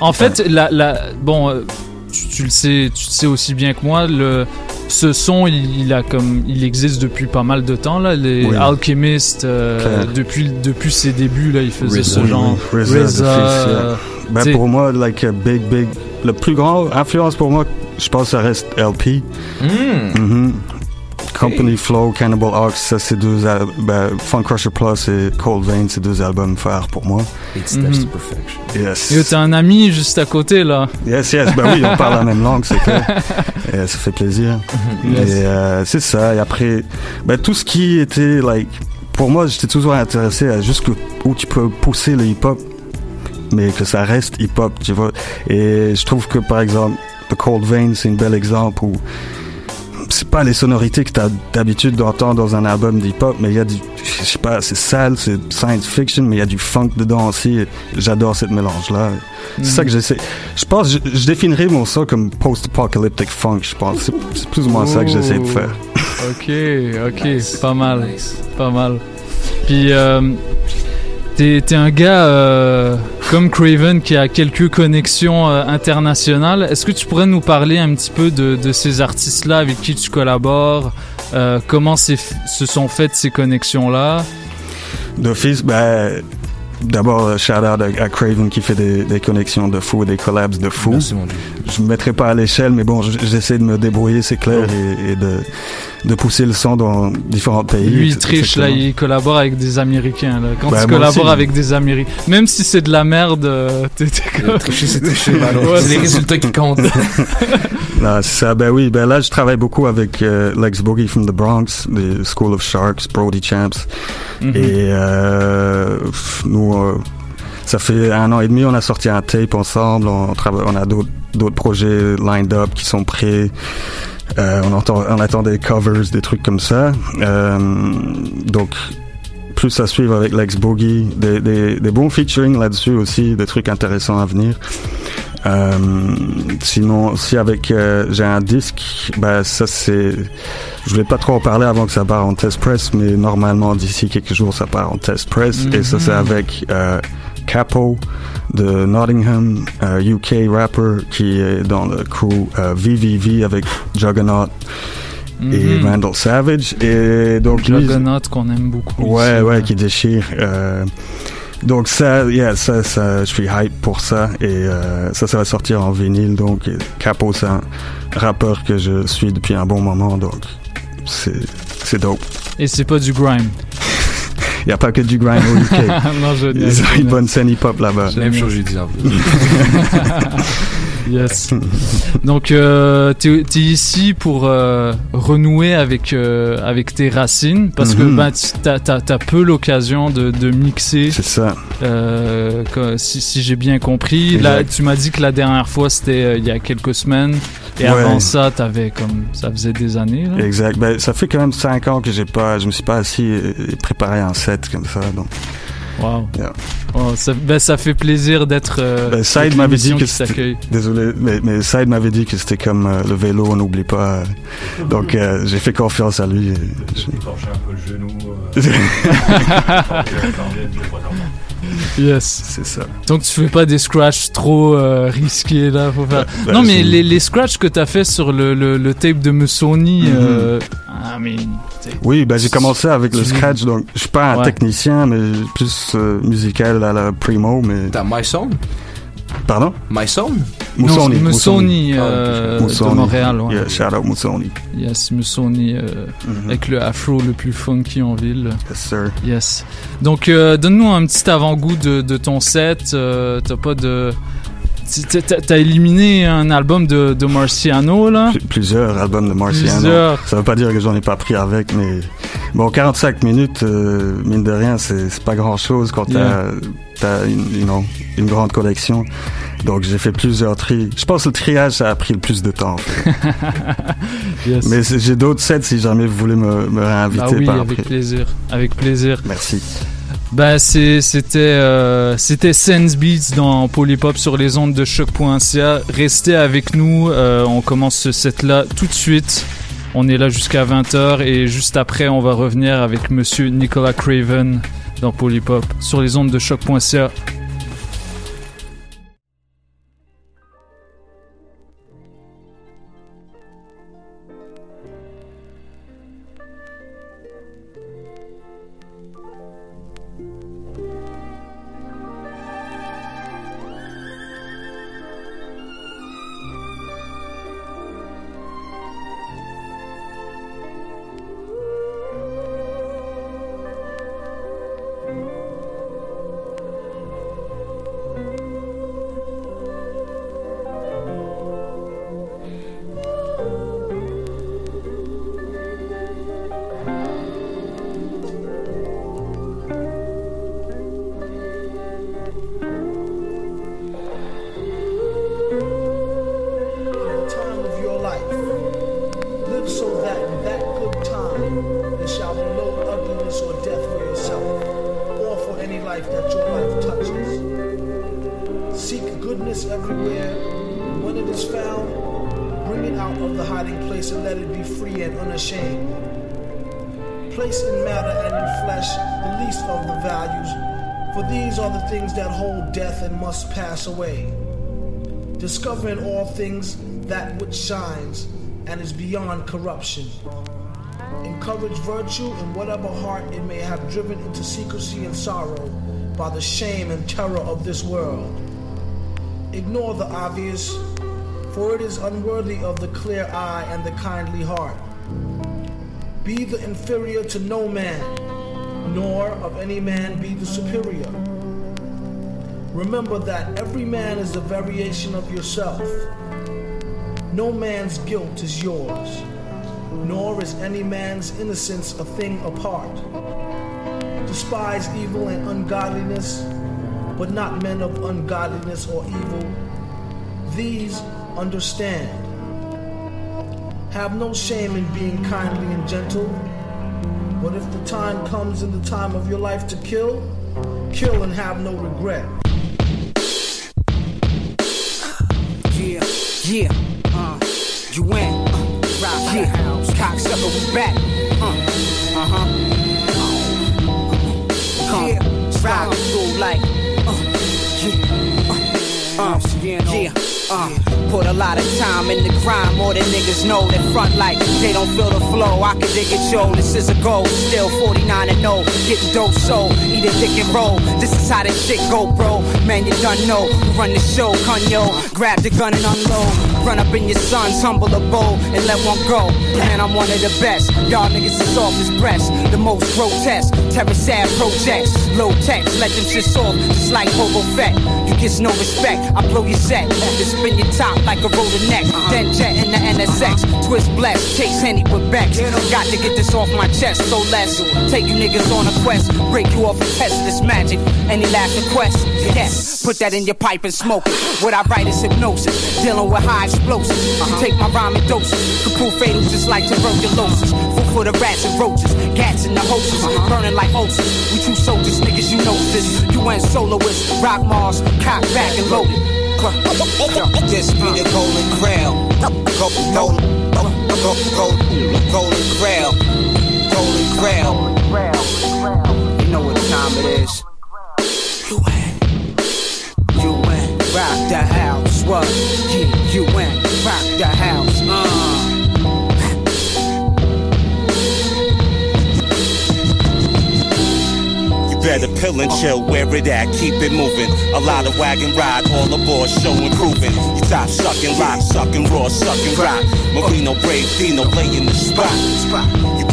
En fait, la, la, bon, euh, tu, tu le sais, tu le sais aussi bien que moi. Le, ce son, il, il a comme, il existe depuis pas mal de temps là. Les Oui. Alchemist, euh, depuis depuis ses débuts là, il faisait RZA, ce genre. oui, yeah. euh, Ben, pour moi, like, a big, big, le plus grand influence pour moi, je pense que ça reste LP. Mm. Mhm. Company Flow, Cannibal Ox, ça c'est deux al- ben, Funk Crusher Plus et Cold Vein, c'est deux albums phares pour moi. Eight Steps Mhm. to Perfection. Yes. Yo, t'as un ami juste à côté là. Yes, yes, ben oui, on parle la même langue, c'est clair. Et ça fait plaisir. Yes. Et euh, c'est ça. Et après, ben, tout ce qui était, like, pour moi, j'étais toujours intéressé à jusqu'où où tu peux pousser le hip-hop, mais que ça reste hip-hop, tu vois. Et je trouve que, par exemple, The Cold Vein, c'est un bel exemple où c'est pas les sonorités que t'as d'habitude d'entendre dans un album d'hip-hop, mais il y a du, je sais pas, c'est sale, c'est science fiction, mais il y a du funk dedans aussi. J'adore cette mélange-là. C'est Mhm. ça que j'essaie. Je pense, je, je définirais mon son comme post-apocalyptic funk, je pense. C'est- C'est plus ou moins ça que j'essaie de faire. Ok, ok, pas mal, pas mal. Puis euh, t'es un gars euh, comme Craven qui a quelques connexions euh, internationales. Est-ce que tu pourrais nous parler un petit peu de, de ces artistes-là avec qui tu collabores Euh, Comment se sont faites ces connexions-là? D'office, ben, d'abord, shout out à, à Craven qui fait des, des connexions de fou, des collabs de fou. Merci, mon Dieu. Je me mettrai pas à l'échelle, mais bon, j'essaie de me débrouiller, c'est clair, et, et de, de pousser le son dans différents pays. Lui, il triche là, il collabore avec des Américains. Là. Quand tu moi collabores aussi. avec des Américains, même si c'est de la merde, euh, t'es comme- Tricher, c'est tricher, Ouais, C'est les résultats qui comptent. C'est ça. Ben oui, ben là, je travaille beaucoup avec euh, Lex Boogie from the Bronx, des School of Sharks, Brody Champs. Mhm. Et euh, nous, euh, ça fait un an et demi, on a sorti un tape ensemble. On, travaille, on a d'autres d'autres projets lined up qui sont prêts. Euh, on, entend, on attend des covers, des trucs comme ça. Euh, donc, plus à suivre avec Lex Boogie, des, des, des bons featuring là-dessus aussi, des trucs intéressants à venir. Euh, sinon, aussi avec euh, j'ai un disque, bah ça c'est, je voulais pas trop en parler avant que ça part en test press, mais normalement d'ici quelques jours ça part en test press et ça c'est Mhm. avec euh, Capo de Nottingham, euh, UK rapper qui est dans le crew euh, VVV avec Juggernaut et Mhm. Vandal Savage et donc Juggernaut qu'on aime beaucoup. Ouais, ici, ouais, qui déchire. Euh, donc ça, yeah, ça, ça, je suis hype pour ça et euh, ça, ça va sortir en vinyle. Donc Capo, c'est un rappeur que je suis depuis un bon moment, donc c'est dope. Et c'est pas du grime. Il n'y a pas que du grind au UK. Non, je Ils ont une bonne scène hip-hop là-bas. Même chose, en plus. Yes. Donc, euh, t'es es ici pour euh, renouer avec euh, avec tes racines parce que ben tu- t'as peu l'occasion de, de mixer. C'est ça. Euh, que- si si j'ai bien compris, là tu m'as dit que la dernière fois c'était euh, il y a quelques semaines et Ouais. avant ça t'avais comme ça faisait des années. Là. Exact. Ben, ça fait quand même cinq ans que j'ai pas, je me suis pas assis et et préparé un set comme ça. Donc, Wow. Yeah. Oh, ça, ben, ça fait plaisir d'être. euh, Ben, Saïd m'avait dit que c'était. Désolé, mais, mais Saïd m'avait dit que c'était comme euh, le vélo, on n'oublie pas. euh. Donc euh, j'ai fait confiance à lui. je- Torcher un peu le genou. Yes. C'est ça. Donc tu fais pas des scratchs trop euh, risqués là. Faut faire... Ben, non mais les, les scratchs que t'as fait sur le, le, le tape de Musoni, Mhm. euh, I mean, t'es- Oui, ben j'ai commencé avec le scratch, donc je suis pas un Ouais. technicien, mais plus euh, musical à la primo, mais. T'as MySound Pardon MySound Moussoni. Ah, euh, Moussoni. de Montréal. Ouais. Yeah, shout out Moussoni. Yes, Musoni euh, Mhm. avec le afro le plus funky en ville. Yes, sir. Yes. Donc euh, donne-nous un petit avant-goût de, de ton set. euh, T'as pas de. t'as- T'as t'as éliminé un album de, de Marciano là? Pl- Plusieurs albums de Marciano. Plusieurs. Ça veut pas dire que j'en ai pas pris avec, mais bon, 45 minutes, euh, mine de rien, c'est c'est pas grand chose quand Yeah. T'as as une, grande collection. Donc j'ai fait plusieurs tri. Je pense que le triage ça a pris le plus de temps. en fait. Yes. Mais j'ai d'autres sets si jamais vous voulez me, me réinviter Ah oui, par avec après. plaisir. Avec plaisir. Merci. C'est- c'était euh, c'était Sense Beats dans Polypop sur les ondes de choc.ca. Restez avec nous, euh, on commence ce set là tout de suite. On est là jusqu'à 20h et juste après on va revenir avec monsieur Nicolas Craven dans Polypop sur les ondes de choc.ca. corruption. Encourage virtue in whatever heart it may have driven into secrecy and sorrow by the shame and terror of this world. Ignore the obvious, for it is unworthy of the clear eye and the kindly heart. Be the inferior to no man, nor of any man be the superior. Remember that every man is a variation of yourself. No man's guilt is yours, nor is any man's innocence a thing apart. Despise evil and ungodliness, but not men of ungodliness or evil. These understand. Have no shame in being kindly and gentle, but if the time comes in the time of your life to kill, kill and have no regret. Yeah, yeah, uh, you win. Uh, right, yeah, cocksucker, we back. Uh, uh huh. Come, yeah, ride through like, uh, yeah, uh, uh, yeah, uh, put a lot of time in the grind, more than niggas know. That front like they don't feel the flow. I can dig it, yo. This is a goal. Still 49 and 0, getting dope, so eat a dick and roll. This is how this shit go, bro. Man, you done know. Run the show, Cunyo. Grab the gun and unload. Run up in your sons, humble a bowl, and let one go. Man, I'm one of the best. Y'all niggas is soft as breast. The most grotesque. Terror sad projects. Low text, let them shit soft, just like Boba Fett. You get no respect, I blow your set. Then spin your top like a roller neck. Then jet in the NSX. Twist blessed, chase Henny with Becks. Got to get this off my chest, so let's take you niggas on a quest. Break you off a test this magic. Any last request? Yes. Put that in your pipe and smoke it. What I write is hypnosis. Dealing with high explosives. You take my rhyme in doses. Could prove fatal just like tuberculosis. Food for the rats and roaches. Cats in the hoses. Uh-huh. Burning like ulcers. We two soldiers, niggas, you know this. You went soloist. Rock Mars, cock back and loaded. This be the golden grail. Go, golden, go, go, go, golden grail. Golden grail. You know what time it is. You win. Rock the house. What? Yeah, you win. Rock the house. Uh. You better pill and chill, where it at, keep it moving. A lot of wagon ride, all aboard, show improving. You top sucking, lock, sucking, raw, sucking rock. Marino, brave, Dino, lay in the spot.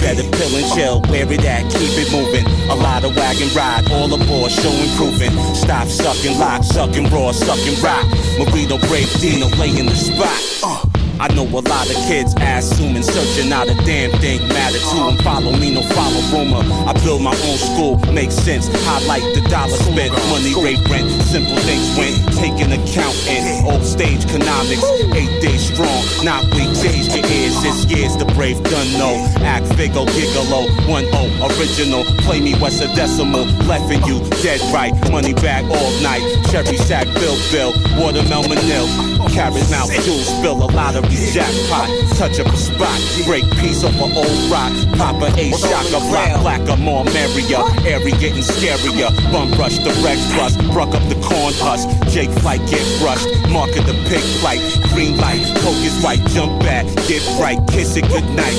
Better pill and chill, where it at, keep it moving. A lot of wagon ride, all aboard, show improving. Stop sucking, lock, sucking, raw, sucking rock. Marino, brave, Dino, lay in the spot. Uh. I know a lot of kids assuming, searching out a damn thing matter to them. Follow me, no follow rumor. I build my own school, makes sense. Highlight the dollar spent, money rate rent. Simple things went, taking account in old stage economics. Eight days strong, not weekdays. Your ears, this year's the brave gun no. Act Figo, Gigolo, one o original. Play me West a decimal, leffing you dead right. Money bag all night, cherry sack, bill, bill, watermelon nil. Carrot mouth, jewel spill, a lottery jackpot. Touch up a spot, break piece off an old rock. Papa A shock, a black, blacker, more merrier. Airy getting scarier. Bum rush, the Rex plus, bruck up the corn husk. Jake flight, get brushed. Mark of the pig flight, green light. Coke is white, jump back, get right, kiss it goodnight.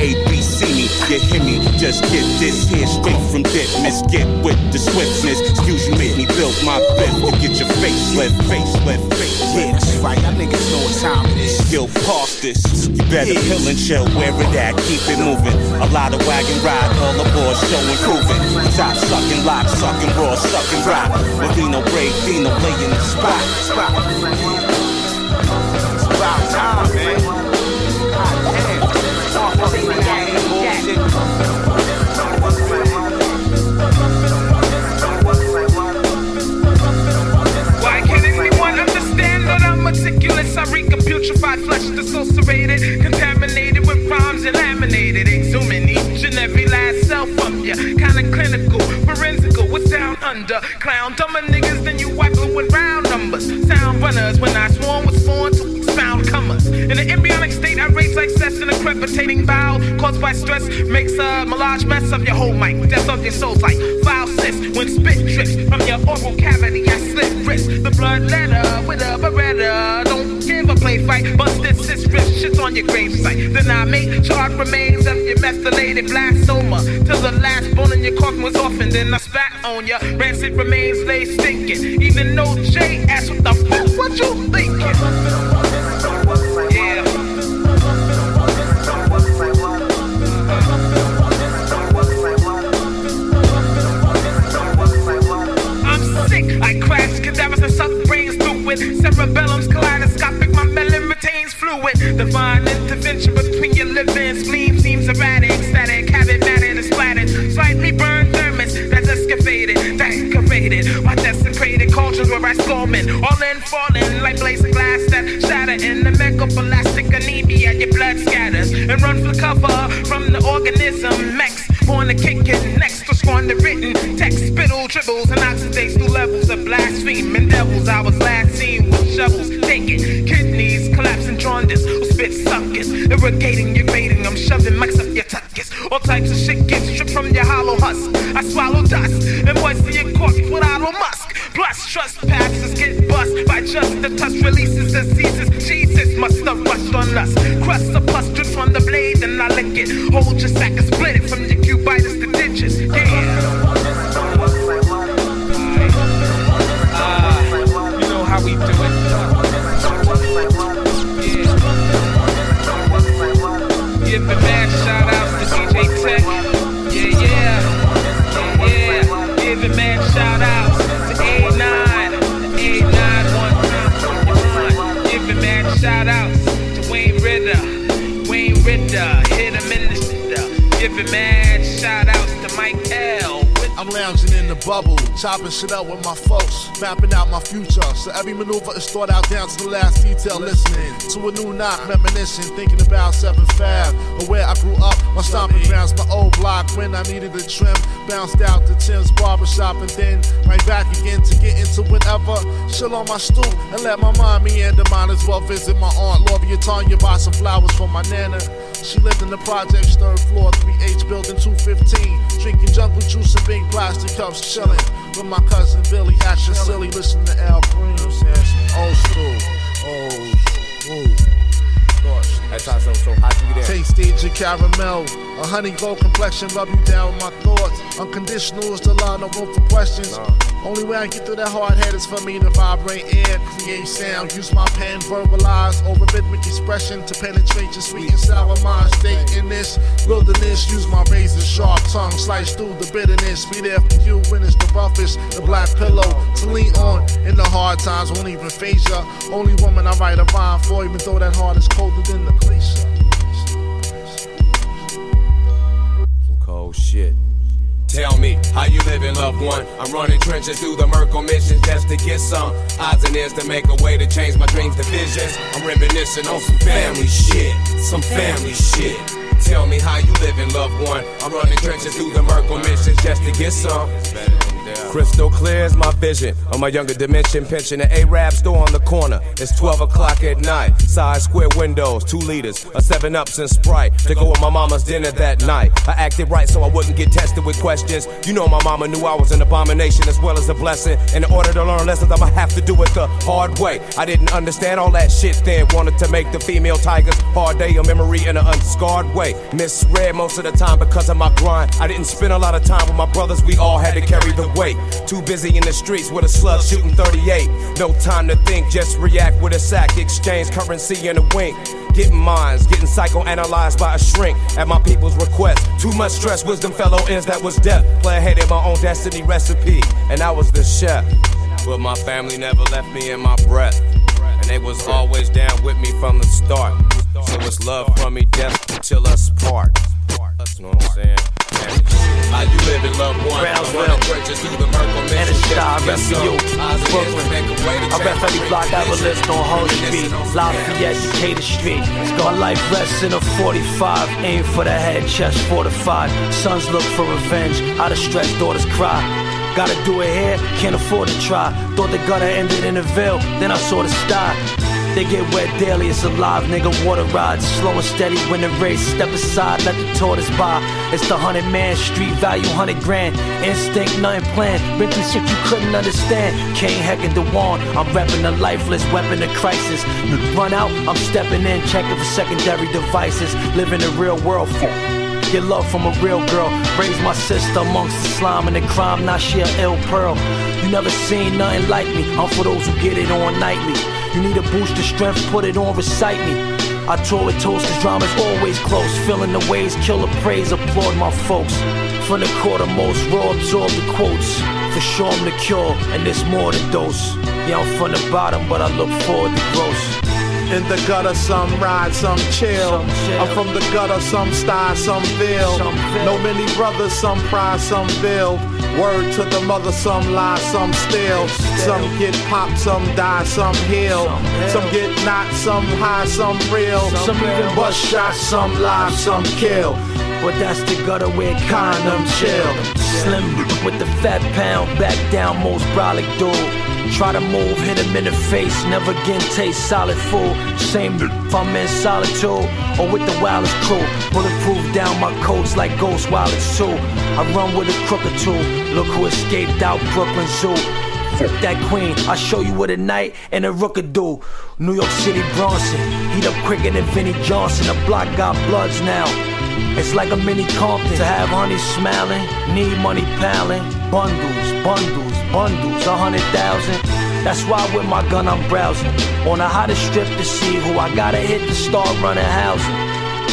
A, B, see you hear me, just get this here straight from dip. Miss, get with the swiftness. Excuse you, make me build my fifth to get your face lift, face lift, face lift. Yeah, that's right. Y'all niggas know what time it is. Skill past this. You better pill and chill, where it at, keep it moving. A lot of wagon ride, all aboard, show improving. Top sucking, lock, sucking, raw, sucking rock. Marino, brave, Dino, lay in the spot. It's putrefied flesh, dissociated, contaminated with rhymes and laminated, exhuming each and every last cell from ya. Kinda clinical, forensical, what's down under? Clown dumber niggas than you wacko with round numbers. Sound runners when I sworn was sworn to expound comers. In an embryonic state, I raise like cess in a crepitating bowel caused by stress makes a melange mess of your whole mic. Death of your soul's like foul cyst when spit drips from your oral cavity. I slit wrist the blood letter with a beretta. Don't give a play fight, bust this sis wrist shits on your gravesite. Then I make charred remains of your methylated blastoma till the last bone in your coffin was off, and then I spat on ya. Rancid remains lay stinking. Even though Jay asked what the fuck, what you thinking? I'm sick. I crash cadavers and suck brains through it. Cerebellum's kaleidoscopic. My melon retains fluid. Divine kidneys, collapsing jaundice, or spit suckers, irrigating your grading. I'm shoving mics up your tuckers. All types of shit gets stripped from your hollow husk. I swallow dust and moisten your corpse with idle musk. Plus, trust trespassers get bust by just the touch releases diseases. Jesus must have rushed on us. Crust the pus drips on the blade, and I lick it. Hold your sack and split it from your bubble, chopping shit up with my folks, mapping out my future. So every maneuver is thought out down to the last detail. Listening to a new knock, reminiscing, thinking about 7 Fab or where I grew up. My stomping grounds, my old block when I needed a trim. Bounced out to Tim's barbershop and then right back again to get into whatever. Chill on my stoop and let my mind meander. Might as well visit my aunt Lovia Tanya, buy some flowers for my nana. She lived in the projects, third floor, 3H building 215. Drinking jungle juice and big plastic cups, chilling with my cousin Billy, acting silly, listening to Al Green. Old school, old school. That's how so, so how'd you get? Taste of caramel, a honey gold complexion, rub you down with my thoughts. Unconditional is the line, no room for questions. Only way I get through that hard head is for me to vibrate air, create sound, use my pen, verbalize over rhythmic expression to penetrate your sweet and sour mind state in this wilderness. Use my razor sharp tongue, slice through the bitterness. Be there for you when it's the roughest, the black pillow to lean on in the hard times. Won't even phase ya. Only woman I write a rhyme for, even though that heart is colder than the glacier. Some cold shit. Tell me how you living, loved one. I'm running trenches through the Merkle missions just to get some odds and ends to make a way to change my dreams to visions. I'm reminiscing on some family shit, some family shit. Tell me how you living, loved one. I'm running trenches through the Merkle missions just to get some. Crystal clear is my vision On my younger dimension. Pension an Arab store on the corner. It's 12 o'clock at night. Side square windows, two liters, a seven ups and Sprite to go with my mama's dinner that night. I acted right so I wouldn't get tested with questions. You know my mama knew I was an abomination as well as a blessing. In order to learn lessons, I'ma have to do it the hard way. I didn't understand all that shit then. Wanted to make the female tigers hard day a memory in an unscarred way. Misread most of the time because of my grind. I didn't spend a lot of time with my brothers. We all had to carry the weight. Too busy in the streets with a slug shooting 38. No time to think, just react with a sack. Exchange currency in a wink. Getting minds, getting psychoanalyzed by a shrink at my people's request. Too much stress, wisdom, fellow ends that was death. Player hated my own destiny recipe, and I was the chef. But my family never left me in my breath. And they was always down with me from the start. So it's love from me, death till us part. That's what I'm saying. How you living, loved one? Brownsville. And a star, you. Brooklyn. I rep every block I ever lived on Hall Street. Lafayette, Decatur Street. Scar life rests in a 45. Aim for the head, chest fortified. Sons look for revenge. Out of stress, daughters cry. Gotta do it here, can't afford to try. Thought the gutter ended in a veil, then I saw the sty. They get wet daily, it's alive, nigga. Water rides, slow and steady when the race. Step aside, let the tortoise by. It's the hundred man street value, hundred grand. Instinct, nothing planned. Been through shit you couldn't understand. Kane Heck and Dewan, I'm repping the lifeless weapon of crisis. Run out, I'm stepping in, checking for secondary devices. Living the real world. Get love from a real girl. Raise my sister amongst the slime and the crime. Now she a ill pearl. You never seen nothing like me. I'm for those who get it on nightly. You need a boost of strength, put it on, recite me. I tour with cause drama's always close. Feeling the ways, kill the praise, applaud my folks. From the quarter most raw, absorb the quotes. For sure I'm the cure, and there's more to dose. Yeah, I'm from the bottom, but I look forward to growth. In the gutter, some ride, some chill. I'm from the gutter, some style, some feel. No many brothers, some pride, some build. Word to the mother, some lie, some steal. Some get popped, some die, some heal. Some get knocked, some high, some real. Some even bust shots, some live, some kill. But that's the gutter where condom chill. Slim with the fat pound, back down, most brolic dude. Try to move, hit him in the face, never again taste solid food. Same if I'm in solitude or with the wildest crew. Bulletproof down my coats like ghost wallets too. I run with a crook or two. Look who escaped out Brooklyn Zoo. Fuck that queen, I show you what a night and a rook could do. New York City Bronson, heat up quicker than Vinnie Johnson. The block got bloods now. It's like a mini Compton to have honey smiling, need money piling, bundles, bundles, bundles, a hundred thousand. That's why with my gun I'm browsing on the hottest strip to see who I gotta hit to start running housing.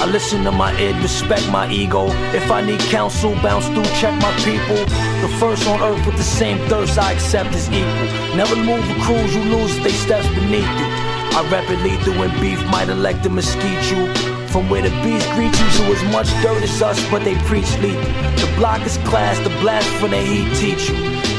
I listen to my id, respect my ego. If I need counsel, bounce through, check my people. The first on earth with the same thirst I accept as equal. Never move with crews you lose, they steps beneath you. I rap it when beef might elect to mesquite you. From where the bees greet you to as much dirt as us, but they preach lead. The block is class, the blast from the heat teach you.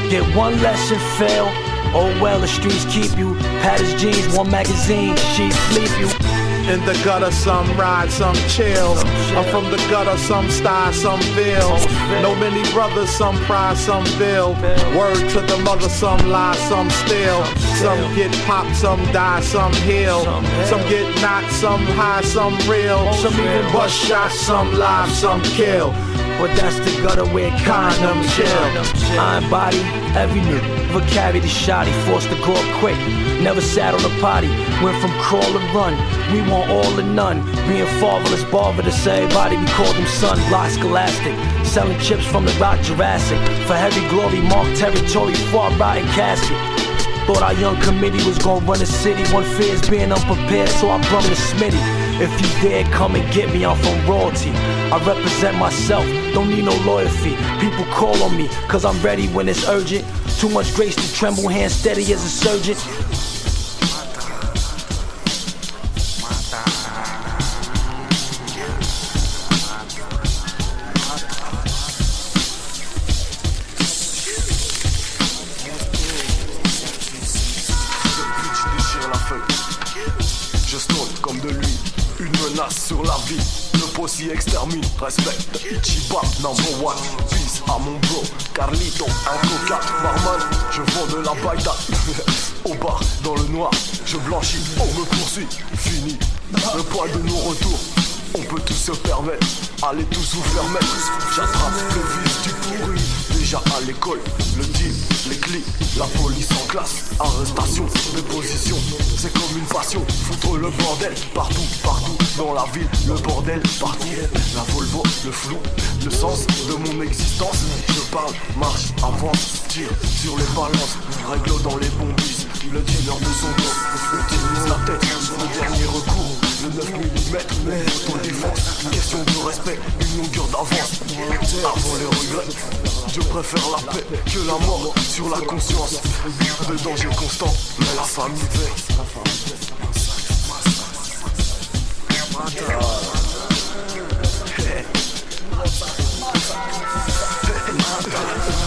Get one lesson, fail. Oh well, the streets keep you. Padders jeans, one magazine, she sleep you. In the gutter, some ride, some chill. I'm from the gutter, some style, some feel. No many brothers, some pride, some feel. Word to the mother, some lie, some steal. Some get popped, some die, some heal. Some get knocked, some high, some real. Some even bust shots, some live, some kill. But that's the gutter where condom chill. Iron body, every a shot, he forced to grow up quick. Never sat on a potty, went from crawl to run. We want all or none. Being fatherless, barber to say everybody, we call them son. Block scholastic, selling chips from the rock Jurassic. For heavy glory, mark territory, far rotten casket. Thought our young committee was gonna run the city. One fear is being unprepared, so I brung the smitty. If you dare come and get me, I'm from royalty. I represent myself, don't need no fee. People call on me, cause I'm ready when it's urgent. Too much grace to tremble, hand steady as a surgeon. Extermine, respecte. Ichiba, number one. Peace à mon bro, Carlito, un coca, barman. Je vends de la baïda. Au bar, dans le noir, je blanchis, on me poursuit. Fini, le poids de nos retours. On peut tous se permettre, allez tous vous faire mettre. J'attrape le vice du pourri. Déjà à l'école, le deal, les clics, la police en classe, arrestation, déposition, c'est comme une passion, foutre le bordel, partout, partout, dans la ville, le bordel, partout, la Volvo, le flou, le sens de mon existence, je parle, marche, avance, tire sur les balances, règle dans les bombis, le dealer de son dos, utilise la tête, le dernier recours, le 9 mm, autodéfense, question de respect, une longueur d'avance, avant les regrets, je préfère la paix que la mort sur la conscience. De danger constant, mais la famille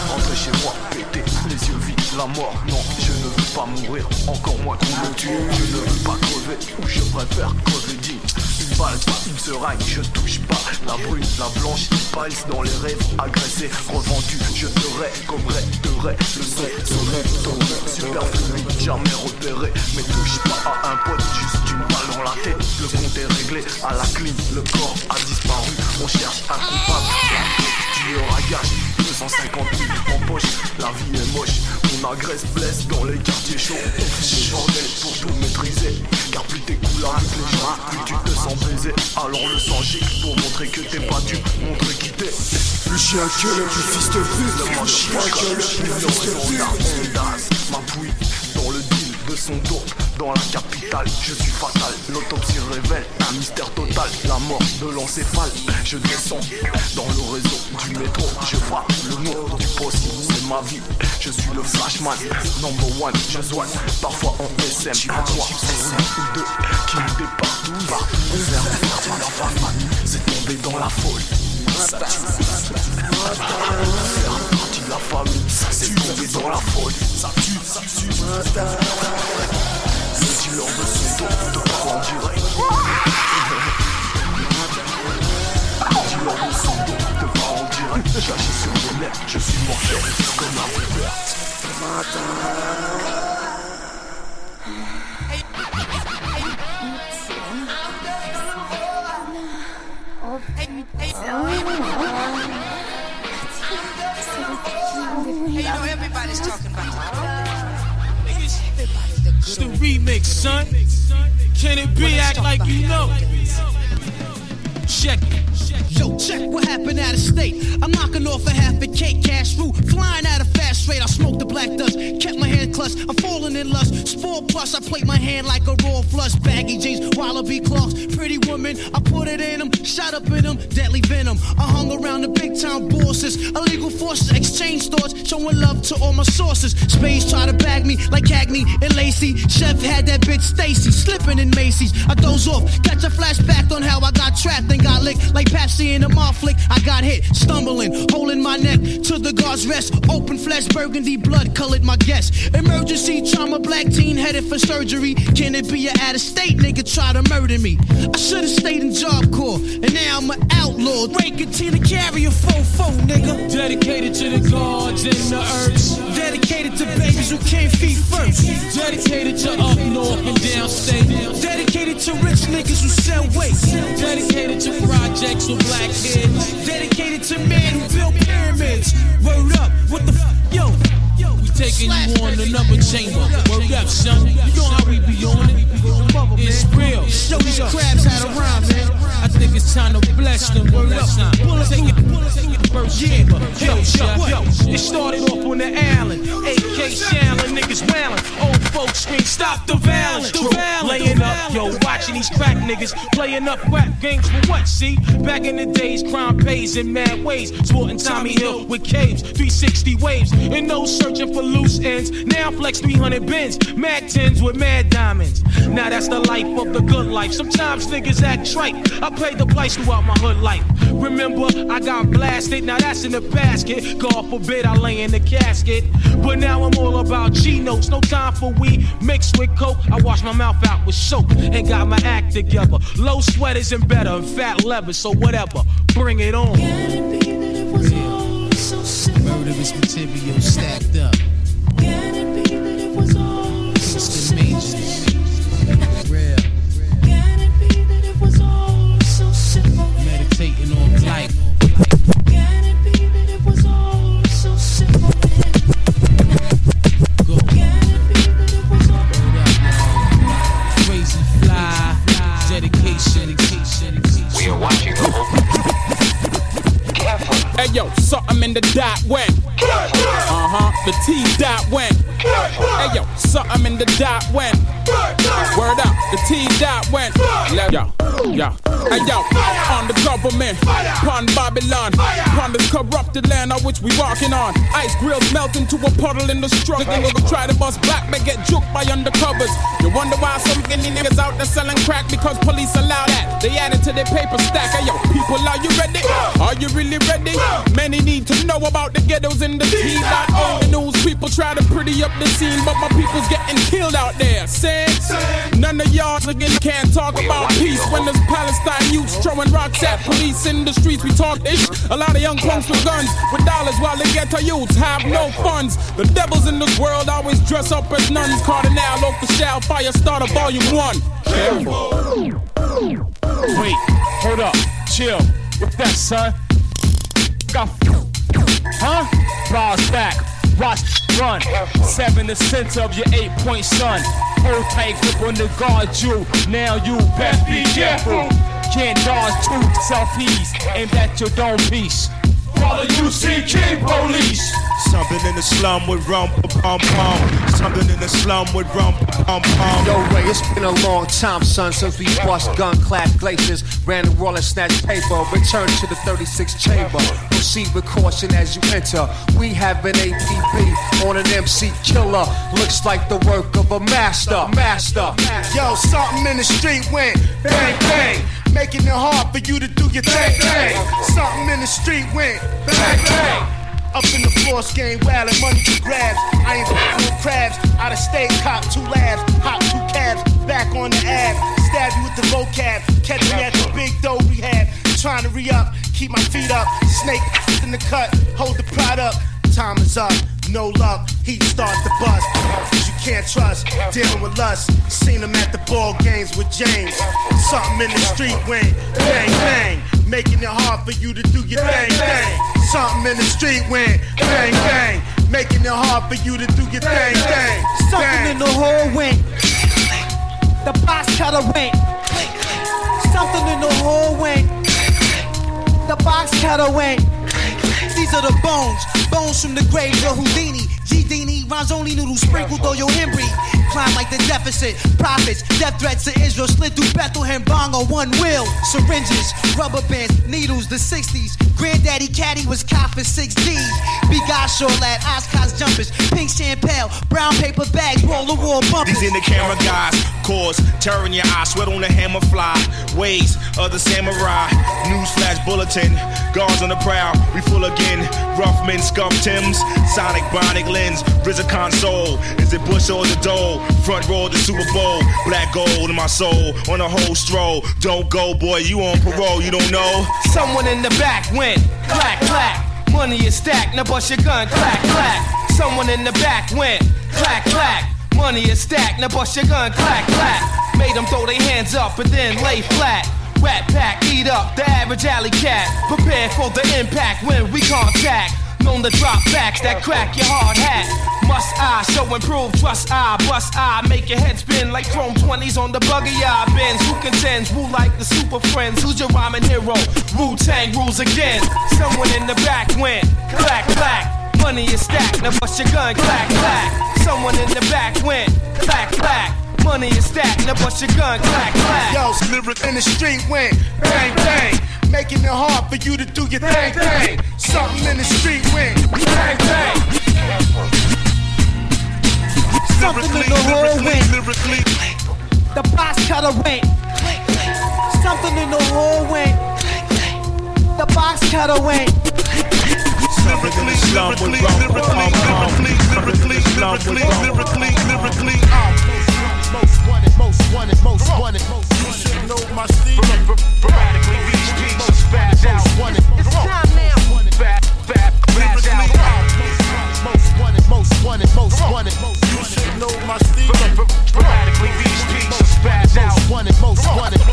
Rentrez chez moi, pété, les yeux vides, la mort, non, je ne veux pas mourir, encore moins qu'on me tue, je ne veux pas crever, ou je préfère crever digne. Une balle, pas une seringue, je touche pas la brune, la blanche, piles dans les rêves, agressé, revendu, je terai comme rêverais, le son serait superflu, jamais repéré, mais touche pas à un pote, juste une balle dans la tête, le compte est réglé, à la clim, le corps a disparu, on cherche un coupable, tueur à gage, 250 000 en poche, la vie est moche, on agresse, blesse dans les quartiers chauds, on fout le bordel pour tout maîtriser, car plus t'es cool avec les gens, plus tu te sens baiser, alors le sang gicle pour montrer que t'es pas dur, montrer qui t'es. Plus chien que le plus fils de pute, plus chien que le plus fils de pute. Ma bouille le dans la capitale, je suis fatal. L'autopsie révèle un mystère total. La mort de l'encéphale. Je descends dans le réseau du métro. Je frappe le nom du possible, ma vie. Je suis le flashman, number one. Je soigne parfois en SM. Un ou deux qui dépassent tout partout. Partie de la famille, c'est tomber dans la folie. Faire partie de la famille, c'est tomber dans la folie. Ça tue, ça tue. Le dealer de son dos te parle en direct. Le dealer de son dos te parle en direct. J'agis sur les nerfs, je suis mortel It's the remix, son. Can it be act like you know? Check it. Yo, check what happened out of state. I'm knocking off a half a cake, cash root, flying at a rate. I smoke the black dust, kept clutched. I'm falling in lust. Spore plus, I plate my hand like a raw flush. Baggy jeans, wallaby cloths, pretty woman. I put it in them, shot up in them, deadly venom. I hung around the big town bosses, illegal forces, exchange thoughts, showing love to all my sources. Spades try to bag me like Cagney and Lacey. Chef had that bitch Stacy slipping in Macy's. I doze off, catch a flashback on how I got trapped and got licked like Pepsi in a mall flick. I got hit, stumbling, holding my neck to the guard's rest. Open flesh, burgundy blood colored my guess. Emergency trauma, black teen headed for surgery. Can it be a out of state nigga try to murder me? I should've stayed in Job Corps, and now I'm an outlaw. Breaking to the carrier, fofo, nigga. Dedicated to the gods and the earth. Dedicated to babies who can't feed first. Dedicated to up north and downstate. Dedicated to rich niggas who sell weight. Dedicated to projects with black kids. Dedicated to men who build pyramids. Word up, what the f? Yo, taking you on the number chamber. Word up, son. You know how we be on it. It's real. Show these crabs how to rhyme, man. I think it's time to bless them. Word up, son. Take it, take it first chamber. Yo, yo, yo. It started off on the island. AK Shaolin, niggas wailing. Old folks scream, stop the violence. True. Laying up, yo, watching these crack niggas playing up rap games for what? See, back in the days, crime pays in mad ways. Sporting Tommy Hill with caves, 360 waves, and no searching for loose ends. Now flex 300 bins, mad tens with mad diamonds. Now that's the life of the good life. Sometimes niggas act trite. I paid the price throughout my hood life. Remember, I got blasted. Now that's in the basket. God forbid I lay in the casket. But now I'm all about G notes. No time for weed mixed with coke. I wash my mouth out with soap and got my act together. Low sweaters and better, and fat leather. So whatever, bring it on. Murderous material stacked up. It's the majors. Can it be that it was all so simple? Meditating on life. Can it be that it was all so simple? Crazy fly. Dedication. We are watching the Hey yo, something in the dot went. The T dot went. Hey yo, something in the dot went. Word up, the T dot went. Let yo, yo, hey yo, on the government, upon Babylon, upon this corrupted land on which we walking on. Ice grills melt into a puddle in the struggle. Niggas will try to bust black but get juked by undercovers. You wonder why some skinny niggas out there selling crack because police allow that. They add it to their paper stack. Hey yo, people, are you ready? Are you really ready? Many need to know about the ghettos in the T dot. News people try to pretty up the scene, but my people's getting killed out there. Say, none of y'all again can't talk about peace when there's Palestine youths throwing rocks at police in the streets. We talk ish. A lot of young punks with guns, with dollars, while the ghetto youths have no funds. The devils in this world always dress up as nuns. Cardinal, Offishall, fire starter, volume one. Wait, hold up, chill. What's that, son? Got huh? Bars back, watch run. Seven the center of your eight point sun. Hold tight grip on the guard you. Now you best be careful. Can't dodge two selfies. Aimed at your dome piece. Follow UC King Police. Something in the slum with rum pum pum. Something in the slum with rum pum pum. Yo, Ray, it's been a long time, son, since we bust gun clad glaciers, ran the wall and snatched paper. Return to the 36 chamber. Proceed with caution as you enter. We have an APB on an MC killer. Looks like the work of a master. Master. Yo, something in the street went bang bang, making it hard for you to do your thing thing. Something in the street went bang bang. Up in the floors, game wild and money to grabs. I ain't fucking with crabs. Out of state, cop two labs, hop two cabs, back on the ab. Stab you with the vocab, catch me at the big dough rehab. Trying to re up, keep my feet up. Snake in the cut, hold the pride up. Time is up, no luck, heat start to bust. Cause you can't trust, dealing with lust. Seen him at the ball games with James. Something in the street went bang bang, making it hard for you to do your thing thing. Something in the street went bang bang, making it hard for you to do your thing thing. Something in the hole went. The box cutter went. Something in the hole went. The box cutter went. These are the bones, bones from the grave of Houdini. G Dini, rhymes only noodles sprinkled through your Henry. Climb like the deficit, profits, death threats to Israel slid through Bethlehem bong on one wheel. Syringes, rubber bands, needles, the 60s. Granddaddy Caddy was cop for 6G. Bigasho lad, Oscars jumpers, pink champagne, brown paper bags, wall to wall bumpers. These in the camera guys, cause terror in your eyes, sweat on the hammer fly. Ways of the samurai, newsflash bulletin, guards on the prowl, we full again. Rough men, scuff Tims, Sonic, Bionic lens, RZA console. Is it Bush or the Dole? Front row the Super Bowl, black gold in my soul, on a whole stroll. Don't go, boy, you on parole, you don't know. Someone in the back went clack clack. Money is stacked, now bust your gun, clack clack. Someone in the back went clack clack. Money is stacked, now bust your gun, clack clack. Made them throw their hands up and then lay flat. Rat pack, eat up the average alley cat. Prepare for the impact when we contact. Known to drop backs that crack your hard hat. Must I show improve? Trust I, bust I, make your head spin like chrome 20s on the buggy eye bends. Who contends? Who like the super friends? Who's your rhyming hero? Wu Tang rules again. Someone in the back went clack clack. Money is stacked, now bust your gun, clack clack. Someone in the back went clack clack. Money is stacked, now bust your gun, clack clack. Yo, lyric in the street went bang bang. Making it hard for you to do your thing thing. Something in the street went bang bang. Something in the hole went. The box cutter went. Something in the hole went. The box cutter went. Lyrically, lyrically, lyrically, lyrically, lyrically, lyrically, lyrically, Most wanted, most wanted, most wanted. You should know my Steve. Sporadically, beats are spaz out. It's time now. Fat, fat, spaz out. Most wanted, most wanted, most wanted. You should know my Steve. Sporadically, these beats are spaz out. Most wanted, most wanted.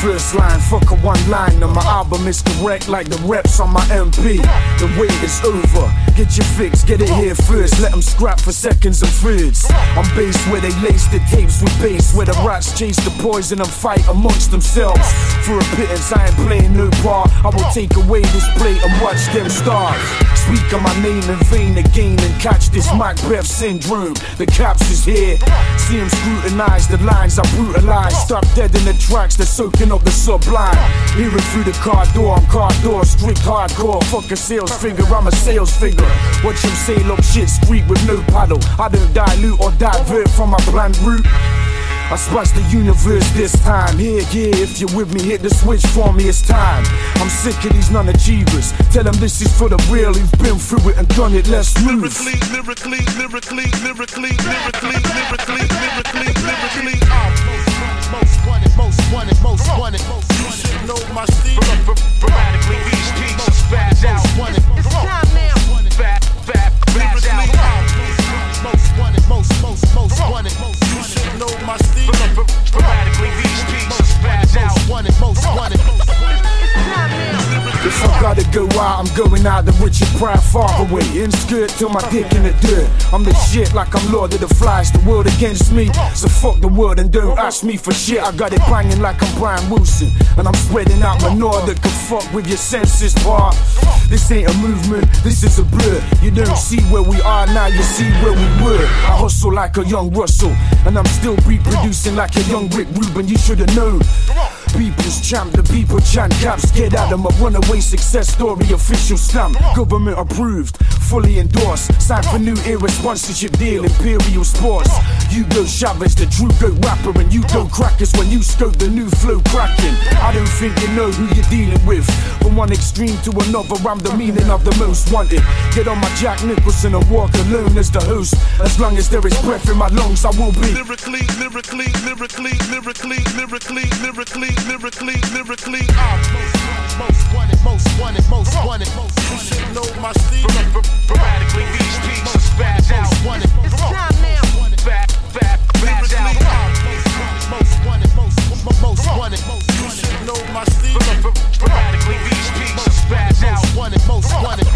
First line, fuck a one line. And my album is correct like the reps on my MP. The wait is over. Get your fix, get it here first. Let them scrap for seconds and thirds. I'm based where they lace the tapes with bass. Where the rats chase the poison and fight amongst themselves. For a pittance, I ain't playing no part. I will take away this plate and watch them starve. Speak of my name in vain again and catch this Macbeth syndrome. The caps is here. See him scrutinize the lines I brutalize. Stop dead in the tracks, they're soaking up the sublime. Hearing through the car door, I'm car door, strict hardcore. Fuck a sales figure, I'm a sales figure. Watch him sail up shit street with no paddle. I don't dilute or divert from my planned route. I spice the universe this time. Here, yeah, if you're with me, hit the switch for me, it's time. I'm sick of these non achievers. Tell them this is for the real, who've been through it and done it, let's move. lyrically, lyrically, lyrically, lyrically, lyrically, lyrically, lyrically, lyrically. Uh, most wanted, most wanted, most wanted. You should know my Steve. Sporadically, these beats are spaz out. It's time now. Fat, fat, spaz out. Most wanted, most, most, most wanted. You should know my Steve. Sporadically, these beats are spaz out. Most wanted, most. I gotta go out, I'm going out the Richard Pryor far away. In skirt till my dick in the dirt. I'm the shit like I'm Lord of the Flies. The world against me, so fuck the world and don't ask me for shit. I got it banging like I'm Brian Wilson. And I'm spreading out my manure that can fuck with your senses, bar. This ain't a movement, this is a blur. You don't see where we are now, you see where we were. I hustle like a young Russell, and I'm still reproducing like a young Rick Rubin. You should've known. People's champ, the people chant caps. Get out of my runaway success story, official stamp. Government approved, fully endorsed. Signed for new era sponsorship deal, Imperial Sports. You go Chavez, the true go rapper, and you go crackers when you scope the new flow cracking. I don't think you know who you're dealing with. From one extreme to another, I'm the meaning of the most wanted. Get on my Jack Nicholson and walk alone as the host. As long as there is breath in my lungs, I will be. Lyrically, lyrically, lyrically, lyrically, lyrically, lyrically, lyrically, lyrically. lyrically, I'm Most wanted, most wanted, most wanted. most wanted. You should know my Steve. Sporadically, these are spaz out. Wanted. It's time now. Fat, fat, spaz out. Most wanted, most, most, most wanted. You should know my Steve. Sporadically, these are spaz out. Most wanted, most wanted.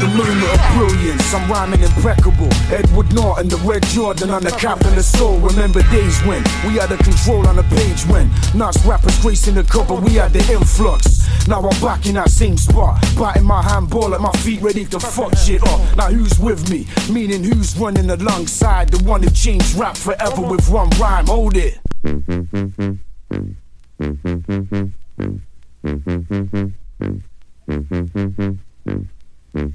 The moment of brilliance, I'm rhyming impeccable. Edward Norton, the red Jordan on the captain of soul. Remember days when we had the control on the page when Nas rappers gracing the cover, we had the influx. Now I'm back in that same spot, biting my handball at my feet, ready to fuck shit up. Now who's with me? Meaning who's running alongside the one who changed rap forever with one rhyme? Hold it. Here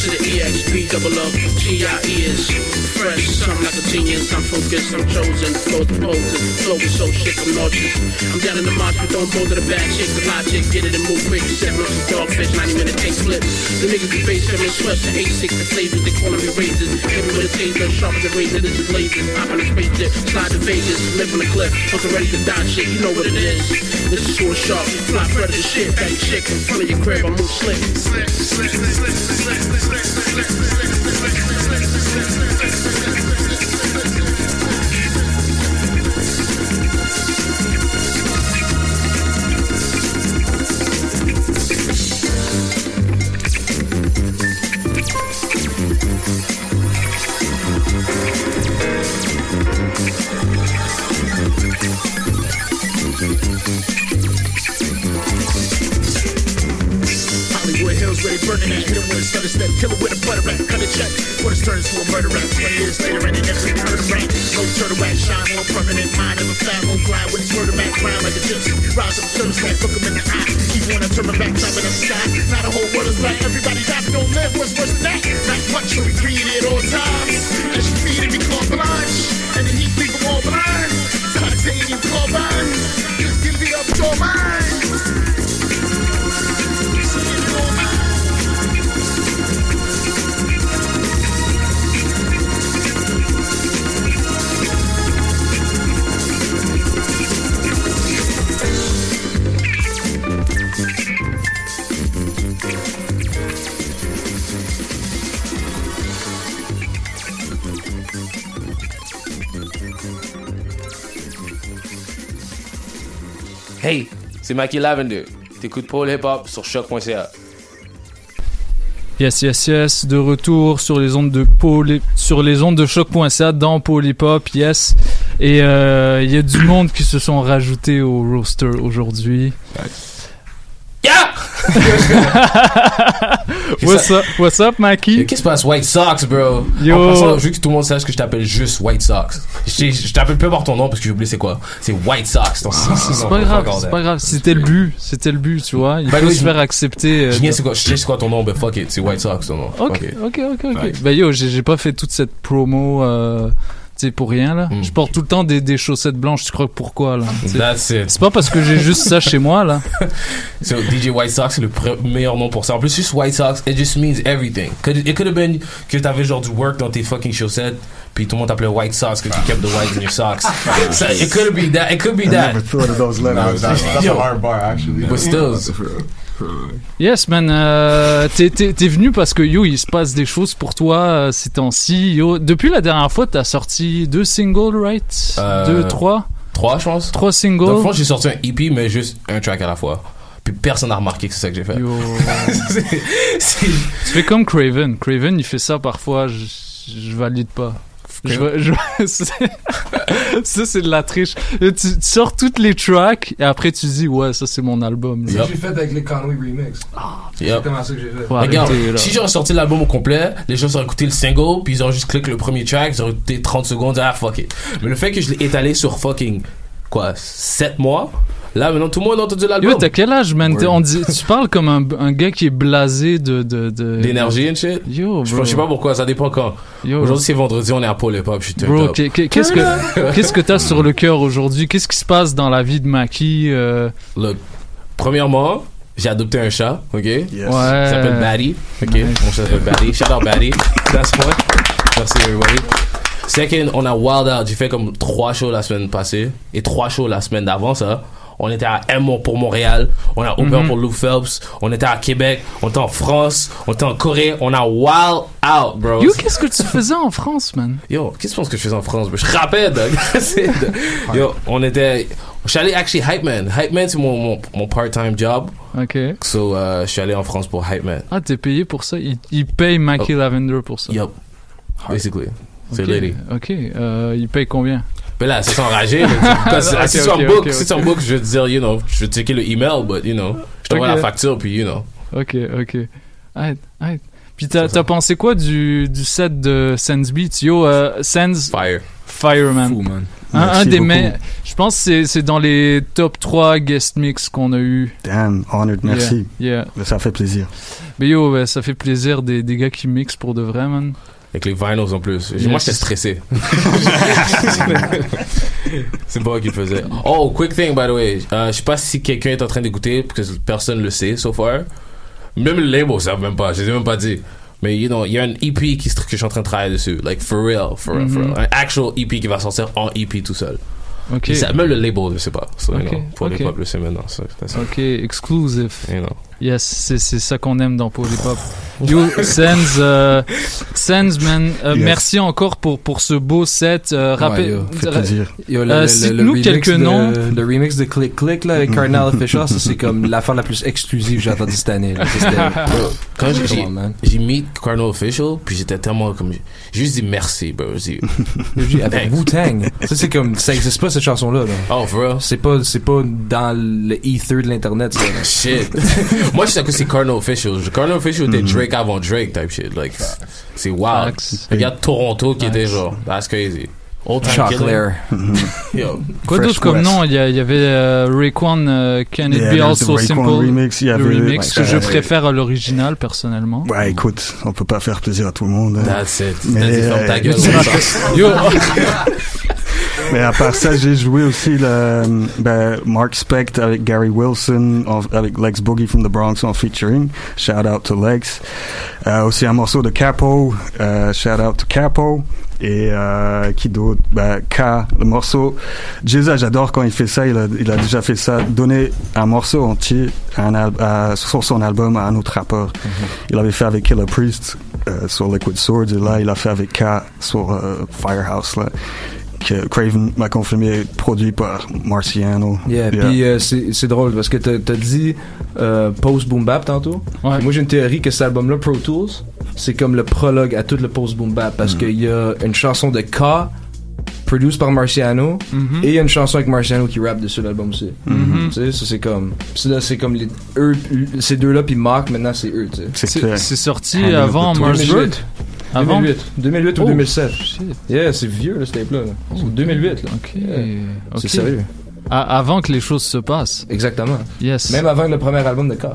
to the EXP, double up, G-I-E is fresh, something like a genius, I'm focused, I'm chosen, flow the poses, flow is so shit, I'm nauseous. I'm down in the march, but don't boulder the bad chick, the logic, get it and move quick, seven some dogfish, 90 minute take flip. The niggas be face seven sweats and eight six, the flavors, they calling me razors, hit me with a taser, sharp as a razor, this is lasers, hop on a spaceship, slide to Vegas, live on the cliff, fucking ready to die shit, you know what it is. This is short sharp, fly predator shit, bang chick, in front of your crib, I move slick. Hollywood Hills Let's ready burning that. Hit him with a stutter step, kill him with a butter rack. Cut a check, what it's turned into a murder rap. 20 years later, and it never even heard of rap. No turtle wax, shine more permanent. Mind of a fat, won't grind with his murder back. Grind like a gypsy. Rise up, turtle stack, look him in the eye. Keep wanna turn my back, top of the sky. Not a whole world is black. Everybody but don't live. What's worse than that? Not much, so we greedy at all times. And she feeding me called blind. And the heat leave them all blind. Titanium carbine. Just give it up your mind. Hey, c'est Mikey Lavender. T'écoutes Paul Hip Hop sur choc.ca. Yes, yes, yes, de retour sur les ondes de Pôle, sur les ondes de choc.ca dans Hop, yes. Et euh, il y a du monde qui se sont rajoutés au roster aujourd'hui. Yeah! What's up, what's up, Mikey? Qu'est-ce qui se passe? White Sox, bro. Yo. En passant, je veux que tout le monde sache que je t'appelle juste White Sox. Je, je t'appelle peu par ton nom parce que j'ai oublié c'est quoi. C'est White Sox. C'est pas grave, c'est pas grave. C'était le but, c'était le but, tu vois. Il the faut se faire accepter. euh, Je sais c'est quoi, je sais c'est quoi ton nom, mais fuck it, c'est White Sox ton nom. Ok, ok, ok, ok. Ben yo, j'ai pas fait toute cette promo, euh, sais, pour rien là. Hmm. Je porte tout le temps des, des chaussettes blanches. Tu crois que pourquoi là? C'est pas parce que j'ai juste ça chez moi là. So DJ White Sox c'est le meilleur nom pour ça. En plus juste White Sox, it just means everything. Could it, could have been que t'avais genre du work dans tes fucking chaussettes, puis tout le monde t'appelait White Sox que tu kept the white in your socks. so it could be that. It could be I that. never thought of those letters. that's, that's Yo. a hard bar, actually. But still. Yes man, euh, t'es t'es- t'es venu parce que yo, il se passe des choses pour toi euh, ces temps-ci. Yo, depuis la dernière fois, t'as sorti deux singles, right? Euh, Deux, trois, Trois, je pense. trois singles. Dans le fond, j'ai sorti un EP, mais juste un track à la fois. Puis personne n'a remarqué que c'est ça que j'ai fait. Yo. C'est- c'est- Tu fais comme Craven. Craven, il fait ça parfois. Je, je valide pas. Je, je- c'est- ça, c'est de la triche. Tu, tu sors toutes les tracks et après tu dis, ouais, ça c'est mon album. C'est là. ce que j'ai fait avec les Conway Remix. C'est Yep. comment ça que j'ai fait. Regarde, si j'aurais sorti l'album au complet, les gens auraient écouté le single, puis ils auraient juste cliqué le premier track, ils auraient écouté 30 secondes, ah fuck it. Mais le fait que je l'ai étalé sur fucking, quoi, 7 mois, là maintenant tout le monde a entendu l'album. Yo, t'as quel âge, man? Word. on dit- tu parles comme un, un gars qui est blasé de. de, de D'énergie and shit? Yo, Je bro. je sais pas pourquoi, ça dépend quand. Aujourd'hui c'est vendredi, on est à Paul Hip Hop, je suis Bro, qu'est-ce que qu'est-ce que t'as sur le cœur aujourd'hui? Qu'est-ce qui se passe dans la vie de Maki? euh? Look, premièrement, j'ai adopté un chat, ok? Ouais. Il s'appelle Batty, ok? Mon chat s'appelle Batty. Shout out Batty. That's one. Merci everybody. Second, on a Wild Out. J'ai fait comme trois shows la semaine passée et trois shows la semaine d'avant ça. On était à M pour Montréal, on a ouvert Mhm. pour Lou Phelps, on était à Québec, on était en France, on était en Corée, on a wild out, bro. Yo, qu'est-ce que tu faisais en France, man? Yo, qu'est-ce que tu penses que je faisais en France? bro? Je rappelle, Yo, on était. Je suis allé actually Hype Man. Hype Man, c'est mon, mon, mon part-time job. Ok. So, euh, je suis allé en France pour Hype Man. Ah, t'es payé pour ça? Il, il paye Mackie Lavender pour ça? Yup. Basically. C'est Ok, lady. Ok, euh, il paye combien? Mais là, c'est enragé. là, tu- parce que Ok, si c'est ok, en book, ok, si c'est ok. en book, je vais te dire, you know, je vais checker le email, but, you know, je t'envoie la facture, puis, you know. Ok, ok. Arrête, arrête. Puis t'as t'as pensé quoi du, du set de Sense Beats? Yo, euh, Sense... Fire. Fireman. Fou, man. Un, un des meilleurs. Je pense que c'est- c'est dans les top 3 guest mix qu'on a eu. Damn, honored, merci. Yeah. Ça fait plaisir. Mais yo, ouais, ça fait plaisir des, des gars qui mixent pour de vrai, man. Avec les vinyls en plus. Moi, j'étais stressé. c'est pas moi qui le faisais. Oh, quick thing, by the way. Euh, je sais pas si quelqu'un est en train d'écouter, parce que personne le sait, so far. Même le label, ça même pas. Je les ai même pas dit. Mais, you know, il y a un EP qui, que je suis en train de travailler dessus. Like, for real, for real, for real. Un actual EP qui va sortir en EP tout seul. Ok. Et ça- même le label, je sais pas. So, you Ok, know, pour ok. les pop, le sait maintenant. so. Ok, exclusive. You know. Yes, c'est c'est ça qu'on aime dans Polypop. Yo, Sense, euh, Sense, man, euh, Yes. merci encore pour, pour ce beau set. Euh, rappel- yo, fait plaisir. Yo, le, Euh, le- le cite-nous remix quelques de- noms. Le remix de Click Click là, avec Cardinal Official, ça c'est comme l'affaire la plus exclusive que j'ai entendue cette année. là. Bro, quand j'ai- j'ai on, man. j'ai mis Cardinal Official, puis j'étais tellement comme. J'ai juste dit merci, bro. J'ai dit- avec Wu-Tang. Ça c'est comme ça existe pas cette chanson là. Oh, for real? C'est pas c'est pas dans le ether de l'internet. ça. Shit. Moi, je sais que c'est Cardinal Official. Cardinal Official était Mhm. Drake avant Drake type shit. Like, c'est wild. Regarde Toronto qui était genre, that's crazy. Old Chocolate. Quoi d'autre comme nom? Il y, a- avait euh, Raekwon euh, Can It Yeah, Be Also Simple? remix, le remix que je euh, préfère à l'original personnellement. Ouais, écoute, on peut pas faire plaisir à tout le monde. hein. That's it. Mais, Vas-y, ferme ta euh, gueule. Yo. Mais à part ça, j'ai joué aussi le, ben, Mark Specht avec Gary Wilson, en- avec Lex Boogie from the Bronx en featuring. Shout out to Lex. Euh, aussi un morceau de Capo. Euh, shout out to Capo. Et euh, qui d'autre? Ben, K, le morceau. Jizza, j'adore quand il fait ça. Il a, il a déjà fait ça. Donner un morceau entier à un à- sur son album à un autre rappeur. Il avait fait avec Killer Priest euh, sur Liquid Swords. Et là, il a fait avec K sur euh, Firehouse. Là que Craven m'a confirmé produit par Marciano. Yeah, puis euh, c'est drôle parce que t'as t'as dit euh, post boom bap tantôt. Moi j'ai une théorie que cet album-là Pro Tools, c'est comme le prologue à tout le post boom bap parce qu'il y a une chanson de K produced par Marciano Mhm. et il y a une chanson avec Marciano qui rappe dessus l'album aussi. Mhm. Tu sais, ça c'est comme puis là c'est comme les eux ces deux-là puis Mark maintenant c'est eux, tu sais. C'est sorti avant Mars 2008. Road. Avant? 2008, 2008 ou Oh, 2007. shit. Yeah, c'est vieux là, ce tape-là. là. C'est 2008 là. Ok. Yeah. C'est sérieux. Avant que les choses se passent. Exactement. Yes. Même avant le premier album de K.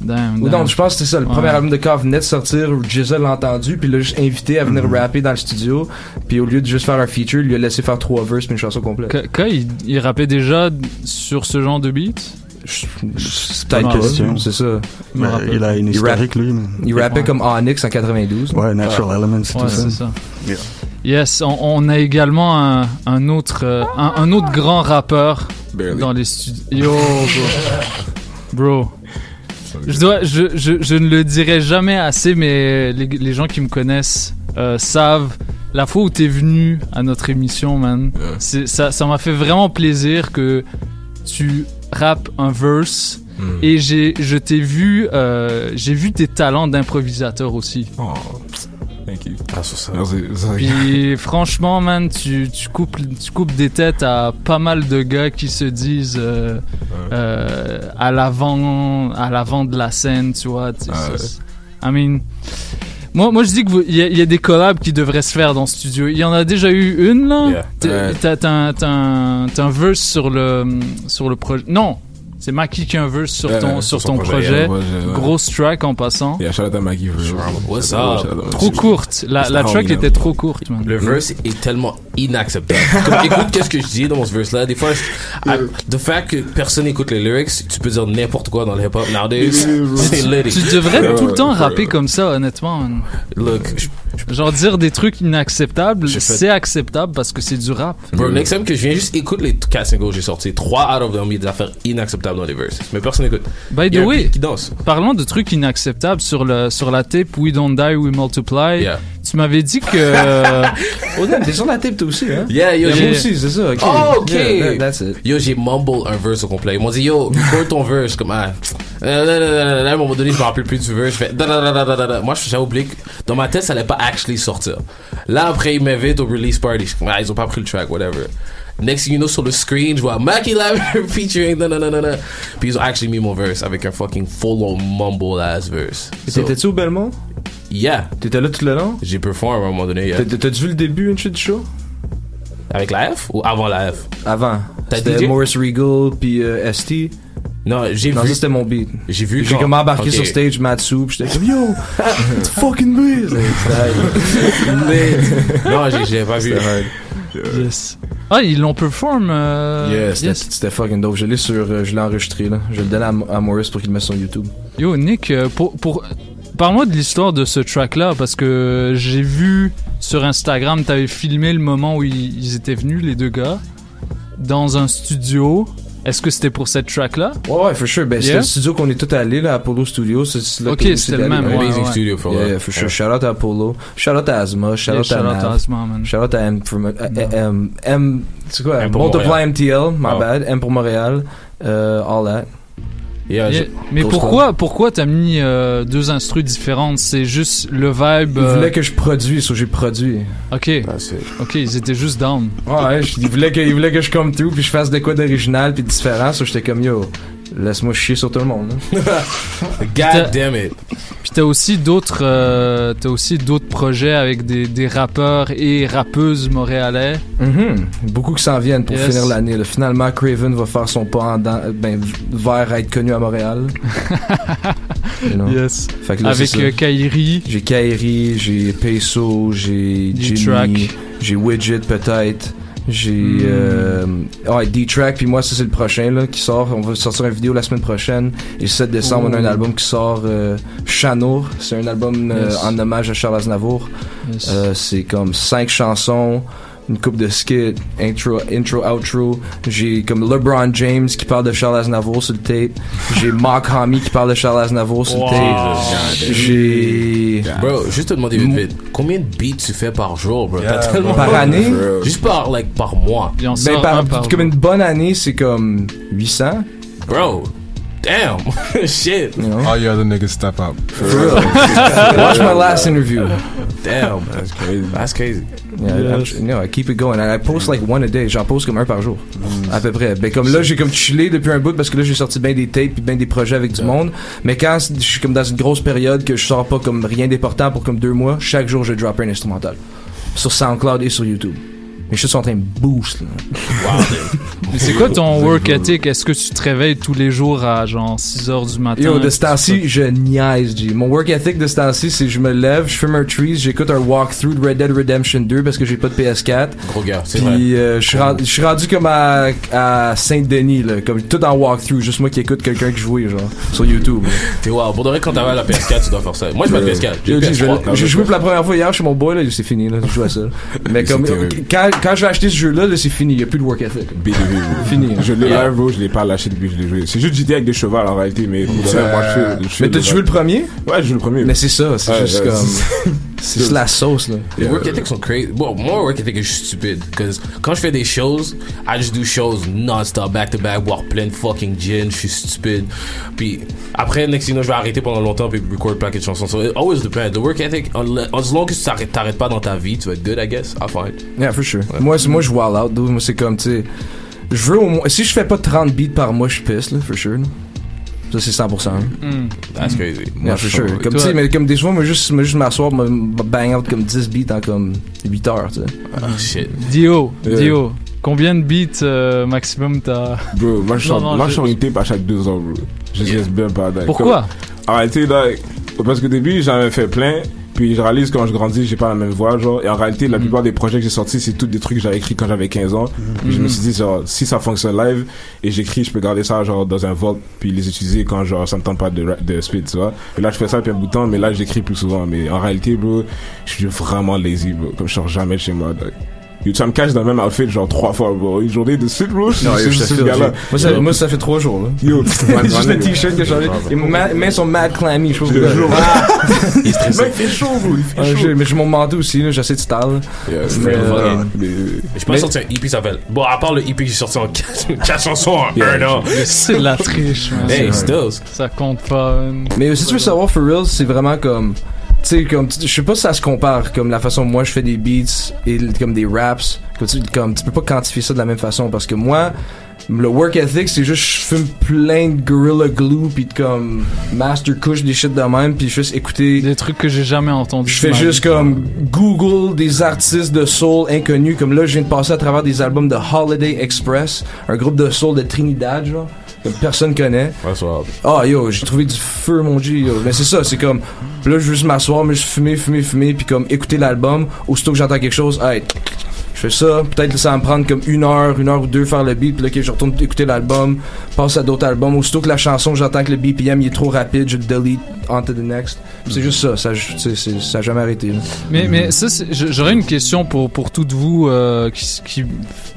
Damn, Ou non, je pense que c'est ça. Le Ouais. premier album de K venait de sortir, Jizzle l'a entendu, puis il l'a juste invité à venir rapper dans le studio. Puis au lieu de juste faire un feature, il lui a laissé faire trois verses puis une chanson complète. Ka- Ka, il, il rappait déjà sur ce genre de beat? C'est peut-être pas question, c'est ça. Rappelle. il a une historique, lui, mais- Il rappait Ouais. comme Onyx en 92. Ouais, Natural Elements, tout Ouais, ça. c'est ça. Yeah. Yes, on, on a également un, un autre euh, un, un autre grand rappeur Barely. dans les studios. Yo, bro. Bro. Je, dois, je, je, je ne le dirai jamais assez, mais les, les gens qui me connaissent euh, savent la fois où t'es venu à notre émission, man. Ça ça m'a fait vraiment plaisir que tu rappes un verse Hmm. et j'ai je t'ai vu euh, j'ai vu tes talents d'improvisateur aussi. Oh, Thank you. Ah, ça. Puis franchement, man, tu, tu, coupes, tu coupes des têtes à pas mal de gars qui se disent euh, euh, à l'avant à l'avant de la scène, tu vois. tu sais, Ah, ça- I mean, moi, moi je dis qu'il y, a- il y a des collabs qui devraient se faire dans ce studio. Il y en a déjà eu une là? Yeah. T'as- Ouais. T'as t'as un, t'as un, t'as un verse sur le, sur le projet. Non! C'est Maki qui a un verse sur Ouais, ton, ouais, sur ton projet, projet. yeah, ouais. Grosse track en passant. Yeah, shout out à Maggie. What's up? Trop courte. La, la track était trop courte, man. Le verse est tellement inacceptable. Comme, écoute, qu'est-ce que je dis dans ce verse-là? Des fois, je, I- the fact que personne écoute les lyrics, tu peux dire n'importe quoi dans le hip-hop nowadays. C'est. Tu devrais tout le temps rapper comme ça, honnêtement. man. Look, je, Genre dire des trucs inacceptables, fait- c'est acceptable parce que c'est du rap. Bro, next time que je viens juste écoute les 4 singles que j'ai sortis, 3 out of them, des affaires inacceptables dans les verses. Mais personne n'écoute. By the way, qui danse. parlons de trucs inacceptables sur, le, sur la tape We Don't Die, We Multiply. Yeah. Tu m'avais dit que. Oh, t'es sur la tape toi aussi, hein? Yeah, yo, Moi j'ai- aussi, c'est ça, ok. Oh, ok. Yeah, that- that's it. Yo, j'ai mumble un verse au complet. Ils m'ont dit, yo, record ton verse. Comme, ah. Euh, À un moment donné, je me rappelle plus du verse. Je fais. Moi, j'avais oublié que dans ma tête, ça allait pas actually sortir. Là, après, ils m'invitent au release party. Je ah, ils ont pas pris le track, whatever. Next thing you know, sur le screen, je vois Mackie Lavender featuring, da. Puis ils ont actually mis mon verse avec un fucking full-on mumble ass verse. So, T'étais-tu au Belmont? yeah. T'étais là tout le long? J'ai perform à un moment donné, yeah. T'as-tu vu le début, une shit du show? Avec la F ou avant la F? Avant. C'était? Morris Regal puis euh, ST. Non, j'ai Non, vu. ça c'était mon beat. J'ai vu J'ai comme embarqué Ok. sur stage, Matsu, pis j'étais comme Yo! It's fucking me! Non, j'ai- pas vu. Yes. Ah, ils l'ont perform. euh, Yeah, c'était yes. c'était fucking dope. Je l'ai sur, euh, je l'ai enregistré là. Je le donner à, à Morris pour qu'il le mette sur YouTube. Yo, Nick, euh, pour, pour... parle-moi de l'histoire de ce track-là, parce que j'ai vu sur Instagram, t'avais filmé le moment où ils, ils étaient venus, les deux gars, dans un studio. Est-ce que c'était pour cette track-là? Ouais, ouais, for sure. Ben, c'était Yeah. le studio qu'on est tous allés, là, Apollo Studio. C'est- Ok, c'était le même, Amazing ouais. studio for Yeah, that. yeah, for sure. Yeah. Shout out à Apollo. Shout out à Asma. Shout Yeah, out shout à out Nav. à Asma, man. Shout out à M euh, M, M, c'est quoi? M pour Multiply. MTL, my Oh. bad. M pour Montréal. Euh, all that. Yeah, Yeah. je- Mais pourquoi, pourquoi t'as mis euh, deux instrus différentes? C'est juste le vibe. Il euh, voulait que je produise, so j'ai produit. Ok. Ok, ils étaient juste down. Ouais, je- il voulait que, que je come through puis je fasse de quoi d'original puis différent, so j'étais comme yo, laisse-moi chier sur tout le monde. hein. God damn it. Puis t'as aussi d'autres, euh, t'as aussi d'autres projets avec des, des rappeurs et rappeuses montréalais. Mhm. Beaucoup qui s'en viennent pour Yes. finir l'année. là. Finalement, Craven va faire son pas en dan- ben, vers être connu à Montréal. You know? Yes. Fait que là, Avec euh, Kairi. J'ai Kairi, j'ai Peso, j'ai. Jimmy, j'ai Widget peut-être. J'ai Hmm. euh, ouais, D-Track puis moi ça c'est le prochain là qui sort on va sortir une vidéo la semaine prochaine et le 7 décembre on a un Ooh. album qui sort euh, Chanour c'est un album euh, en hommage à Charles Aznavour Yes. Euh, c'est comme cinq chansons une coupe de skits intro intro outro j'ai comme LeBron James qui parle de Charles Aznavour sur le tape j'ai Mark Hamill qui parle de Charles Aznavour sur Wow. le tape j'ai Bro, juste te demander vite vite, combien de beats tu fais par jour, bro? Yeah, tellement Par année? Juste par, like, par mois. Ben, par- comme une bonne année, c'est comme 800. Bro, damn. Shit. All you other niggas step up. For real. Watch my last interview. Damn, that's crazy. That's crazy. Yeah, I'm- you know, I keep it going. And I post like one a day. J'en poste comme un par jour. À peu près. Ben, comme là, j'ai comme chillé depuis un bout parce que là, j'ai sorti bien des tapes puis bien des projets avec du monde. Mais quand je suis comme dans une grosse période que je sors pas comme rien d'important pour comme deux mois, chaque jour, je drop un instrumental. Sur SoundCloud et sur YouTube. Mais je suis en train de boost, là. Mais c'est quoi ton work ethic? Est-ce que tu te réveilles tous les jours à genre 6 heures du matin? Yo, de ce temps-ci, je niaise, G. Mon work ethic de ce temps-ci, c'est je me lève, je fume un trees, j'écoute un walkthrough de Red Dead Redemption 2 parce que j'ai pas de PS4. Gros gars, c'est vrai. Puis euh, je suis rendu, je suis rendu comme à, à Saint-Denis, là, comme tout en walkthrough, juste moi qui écoute quelqu'un qui jouait, genre, sur YouTube. T'es wow. Pour de vrai, quand t'avais la PS4, tu dois faire ça. Moi, j'ai pas de PS4. J'ai Yo, une G, je- PS3. J'ai joué pour la première fois hier chez mon boy, là, c'est fini, là, je joue à ça. Mais comme, quand, quand j'ai acheté ce jeu-là, là, c'est fini, y a plus de work ethic. BDV. Fini. Je l'ai Yeah. live, bro, je l'ai pas lâché depuis que je l'ai joué. C'est juste j'étais avec des chevals en réalité, mais vrai, moi je fais. je fais Mais t'as joué le premier? Ouais, j'ai joué le premier. Mais c'est ça, c'est juste comme. C'est- la sauce, là. Les work ethics sont crazy. Bon, moi, work ethic est juste stupide. Cause quand je fais des shows, I just do shows non-stop, back to back, boire plein de fucking gin, je suis stupide. Puis après, next thing, you know, je vais arrêter pendant longtemps puis record plein de chansons. So it always depends. The work ethic, as long as tu t'arrêtes- pas dans ta vie, tu vas être good, I guess. I'll find. Yeah, for sure. Moi, c'est- moi, je wall out, dude. Moi, c'est comme, tu sais. Je veux au moins. Si je fais pas 30 beats par mois, je pisse, là, for sure. là. Ça, c'est 100%. hein. Mm. That's crazy. Yeah, Moi, for je sure. suis- Comme, Toi- tu sais, mais comme des fois, moi, juste, moi, juste m'asseoir, me me bang out comme 10 beats en comme 8 heures, tu sais. Ah, shit. Dio, Yeah. Dio. Combien de beats euh, maximum t'as? Bro, moi je sors, une tape à chaque deux ans, bro. Je laisse bien pas. Pourquoi? Comme- parce qu'au début, j'en avais fait plein. Puis je réalise quand je grandis, j'ai pas la même voix, genre. Et en réalité, la plupart des projets que j'ai sortis, c'est tous des trucs que j'avais écrits quand j'avais 15 ans. Puis je me suis dit, genre, si ça fonctionne live et j'écris, je peux garder ça, genre, dans un vault, puis les utiliser quand, genre, ça me tente pas de, de spit, tu vois. Et là, je fais ça depuis un bout de temps, mais là, j'écris plus souvent. Mais en réalité, bro, je suis vraiment lazy, bro. Comme je sors jamais de chez moi, dog. Tu vas me caches dans le même outfit, genre, trois fois, bro. Une journée de suite, bro. Non, je ce gars-là. j'ai- Moi, ça, moi, ça fait trois jours, là. Yo, juste le t-shirt que j'ai enlevé. Et mes ma- mains sont mad clammy, je trouve. Jure. Il fait chaud, bro. Il fait Ah, chaud. j'ai- Mais j'ai mon manteau aussi, là. J'essaie de style. C'est euh, Je pense sortir un EP qui s'appelle. Bon, à part le EP que j'ai sorti en 4 chansons en un an. C'est de la triche, man. Hey, C'est- still. Ça compte pas. man. Mais si tu veux savoir for real, c'est vraiment comme sais comme je sais pas si ça se compare comme la façon moi je fais des beats et comme des raps. Comme tu, comme tu peux pas quantifier ça de la même façon parce que moi le work ethic c'est juste je fume plein de gorilla glue puis de comme master kush des shit de même puis je fais juste écouter des trucs que j'ai jamais entendus je fais juste comme Google des artistes de soul inconnus. Comme là je viens de passer à travers des albums de Holiday Express un groupe de soul de Trinidad genre personne connaît ah yo, j'ai trouvé du feu mon G yo. Mais c'est ça, c'est comme là je veux juste m'asseoir, mais je fumer, fumer, fumer, puis comme écouter l'album, aussitôt que j'entends quelque chose, hey, je fais ça, peut-être que ça va me prendre comme une heure, une heure ou deux faire le beat, puis là que je retourne écouter l'album, passe à d'autres albums, aussitôt que la chanson, j'entends que le BPM il est trop rapide, je le delete on to the next. C'est juste ça, ça, ça a jamais arrêté. là. Mais, mais ça, j'aurais une question pour, pour toutes vous euh, qui, qui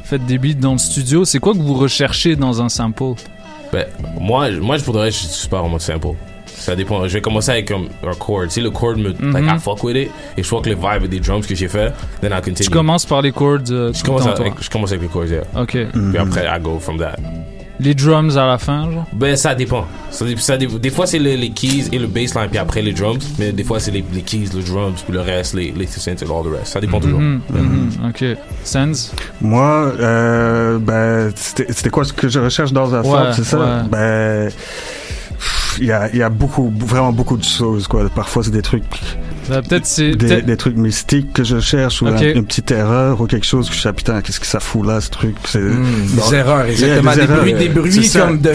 faites des beats dans le studio. C'est quoi que vous recherchez dans un sample? Ben, moi, je- moi, je voudrais, je suis en mode simple. Ça dépend. Je vais commencer avec um, un chord. Si le chord me, Mhm. like, I fuck with it, et je vois que le vibe des drums que j'ai fait, then I continue. Tu commences par les chords euh, je commence, avec, toi. je commence avec les chords, yeah. Ok. Puis après, I go from that. Les drums à la fin, genre? Ben, ça dépend. Ça, ça des fois, c'est les, les keys et le bassline, puis après les drums. Mais des fois, c'est les, les keys, le drums, puis le reste, les, les synths et all the rest. Ça dépend toujours. Mhm, mhm, Ok. Sense Moi, euh, ben, c'était c'était quoi ce que je recherche dans un Ouais, c'est ça? ouais. Ben, il y a, il y a beaucoup, vraiment beaucoup de choses, quoi. Parfois, c'est des trucs, Bah, peut-être c'est. des, peut-être- des trucs mystiques que je cherche, ou Ok. un- une petite erreur, ou quelque chose que je sais, putain, qu'est-ce que ça fout là, ce truc? C'est, Hmm, des erreurs, yeah, exactement. des, erreurs. bruits, des comme, de,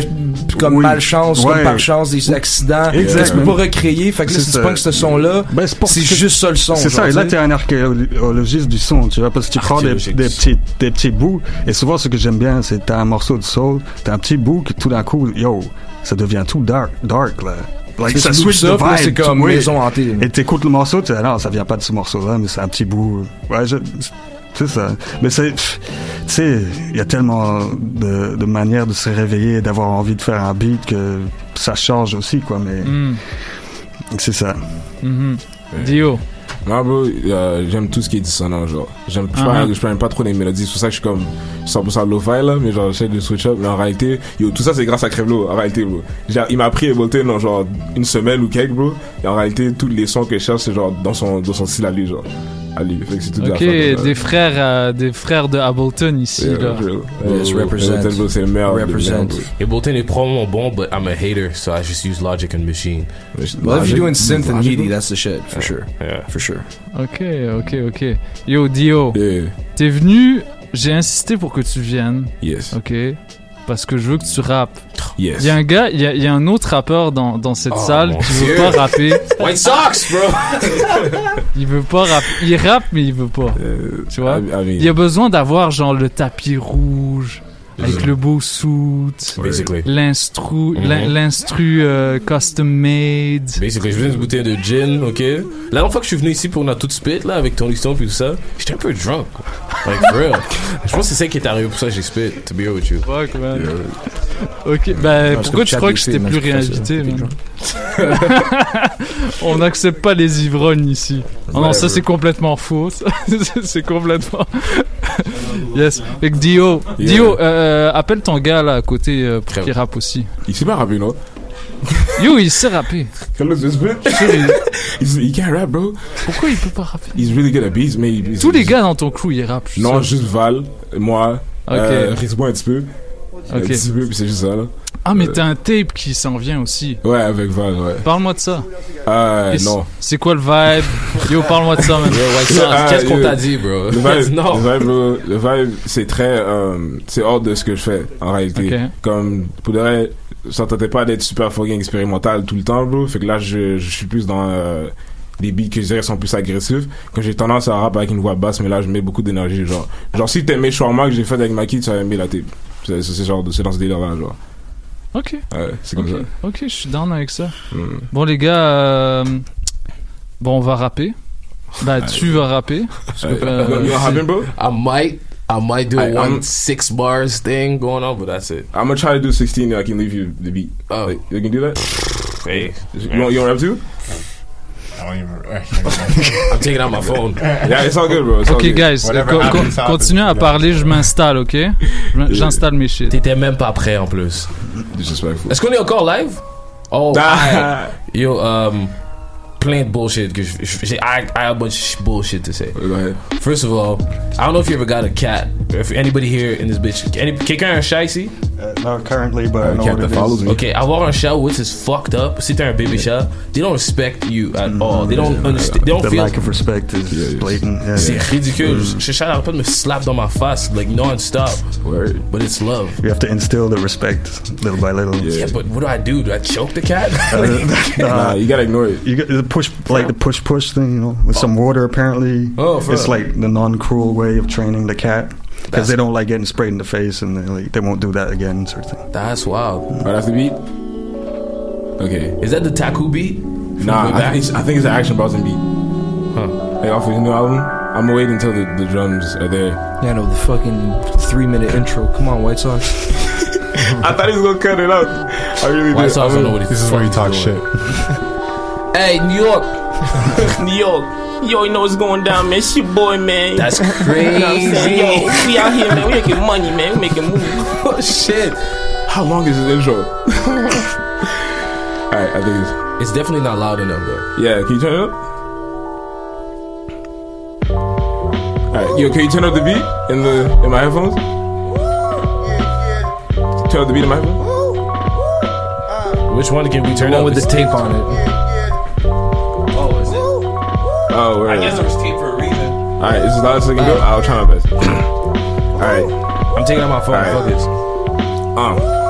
comme Oui. malchance, Ouais. comme par chance, des accidents. Exact. Que tu peux pas recréer. Fait que là, C'est si tu prends ce son-là, Ben, c'est juste ça le son. C'est ça, et là t'es un archéologiste du son, tu vois, parce que tu prends des, Archéologique. des petits, des petits bouts, et souvent ce que j'aime bien, c'est t'as un morceau de soul, t'as un petit bout que tout d'un coup, yo, ça devient tout dark, dark là. Like, ça switch ça, de c'est comme oui. maison hantée. Et t'écoutes le morceau, tu dis, ah non, ça vient pas de ce morceau-là, mais c'est un petit bout. Ouais, je, c'est ça. Mais c'est, tu sais, il y a tellement de, de manières de se réveiller et d'avoir envie de faire un beat que ça change aussi, quoi, mais Hmm, c'est ça. mhm. Dio. Non, bro, euh, j'aime tout ce qui est dissonant, genre. J'aime, je parle pas trop des mélodies. C'est pour ça que je suis comme 100% lo-fi, là, mais genre, j'essaie de switch up. Mais en réalité, yo, tout ça, c'est grâce à Crevlo, en réalité, bro. Genre, il m'a appris Ableton dans genre une semaine ou quelques, bro. Et en réalité, tous les sons que je cherche, c'est genre dans son, dans son style à lui, genre. À lui. Fait que c'est tout de la Ok, des frères, euh, des frères de Ableton ici, Yeah, là. Yes, Euh, represent. Ableton, c'est le meilleur. le Represent. Ableton est probablement bon, but I'm a hater, so I just use Logic and Machine. Well, if you're doing synth and MIDI, that's the shit, for sure. Yeah. For sure. Ok, ok, ok. Yo, Dio, Yeah. t'es venu, j'ai insisté pour que tu viennes, Yes. ok Parce que je veux que tu rappes. Yes. Il y a un gars, il y a, il y a un autre rappeur dans, dans cette Oh, salle qui veut pas rapper. White Sox, bro! Il veut pas rapper. Il rappe, mais il veut pas. Euh, Tu vois? I mean- Il a besoin d'avoir genre le tapis rouge, avec le beau suit, Basically. l'instru, Mhm. l'in- l'instru euh, custom made. Basically, je viens de bouteille de gin, ok? La dernière fois que je suis venu ici pour notre tout spit, là, avec Tony Stone et tout ça, j'étais un peu drunk. Like, for real. je pense que c'est ça qui est arrivé pour ça que j'ai spit, to be real with you. Fuck, man. Ok, ben Parce pourquoi que tu crois que je des t'ai filles, plus réinvité, man? On n'accepte pas les ivrognes ici. Oh non, ça c'est complètement faux. ça. c'est complètement. yes. Que Dio. Dio, euh, appelle ton gars là à côté euh, pour qu'il rappe aussi. Il s'est pas rappé, non? Yo, il sait rapper. Look this bitch. He's, he can't rap, bro. Pourquoi il peut pas rapper? He's really good at beats, mais il- Tous les gars dans ton crew ils rappent. je suis Non, sûr. juste Val, moi, Ok. euh, un petit peu. Un Ok. petit peu, puis c'est juste ça, là. Ah, mais t'as un tape qui s'en vient aussi. Ouais, avec Val, ouais. Parle-moi de ça. Euh, c- non. C'est quoi le vibe? Yo, parle-moi de ça, man. Ah, qu'est-ce qu'on t'a dit, bro? Le vibe, non. le vibe, bro, le vibe, c'est très, euh, c'est hors de ce que je fais, en réalité. Comme, pour de vrai, ça tentait pas d'être super fucking expérimental tout le temps, bro. Fait que là, je, je suis plus dans, euh, des beats que je dirais sont plus agressifs. Quand j'ai tendance à rap avec une voix basse, mais là, je mets beaucoup d'énergie, genre. Genre, si t'aimais Shawarma que j'ai fait avec Maki, tu vas aimer la tape. C'est c'est genre, de- c'est dans ce délire-là, genre. Ok. Ouais, c'est comme Ok. ça. Ok, je suis down avec ça. Mm. Bon, les gars, euh, bon, on va rapper. Bah, tu vas rapper. Parce que, euh, I might, I might do a I- one I'm- six bars thing going on, but that's it. I'm gonna try to do 16 and I can leave you the beat. Oh. Like, you can do that? Hey. You want, you want rap too? I don't even. I'm taking out my phone. Yeah, it's all good, bro. It's all Ok, good. guys, co- co- continuez à parler, je m'installe, ok? Je- J'installe mes shit. T'étais même pas prêt en plus. Disrespectful. Est-ce qu'on est encore live? Oh, Ah. Yo, um, plein de bullshit que je- je- j'ai, I, I have a bunch of bullshit to say. Go ahead. First of all, I don't know if you ever got a cat. If anybody here in this bitch, any, quelqu'un a un chat? Uh, not currently, but I know what me. Ok, I avoir un chat which is fucked up. Sit t'as un baby chat, they don't respect you at all. They don't understand. They don't the feel. lack of respect is blatant. Yeah, C'est yeah. ridicule. Mm. Ce chat arrête pas de me slap dans ma face like non-stop. But it's love. You have to instill the respect little by little. Yeah, but what do I do? Do I choke the cat? nah, you gotta ignore it. You got the push, like the push push thing, you know, with some oh. water. Apparently, Oh, for it's real? like the non cruel way of training the cat because they don't like getting sprayed in the face, and they like they won't do that again, sort of thing. That's wild. Oh, that's the beat? Okay. Is that the Taku beat? From Nah, I think, it's, I think it's an Action Bros beat. Huh. Like off his new album. I'm gonna wait until the, the drums are there. Yeah, no, the fucking three minute intro. Come on, White Sox. I thought he was gonna cut it out. I really White did. Sox I don't know what he This is where he talks shit. Hey, New York. New York. Yo, you know what's going down, man. It's your boy, man. That's crazy. You know what I'm saying? Yo, we out here, man. We making money, man. We making moves. oh, shit. How long is this intro? Alright, I think it's. It's definitely not loud enough, though. Yeah, can you turn it up? Alright, yo, can you turn up the beat in the in my headphones? Turn up the beat in my headphones? Which one can we turn The up? with the tape on it. Oh, is it? Where I guess it? there's tape for a reason. Alright, this is the last I can go. I'll try my best. Alright. I'm taking out my phone. Alright. Fuck this. Uh.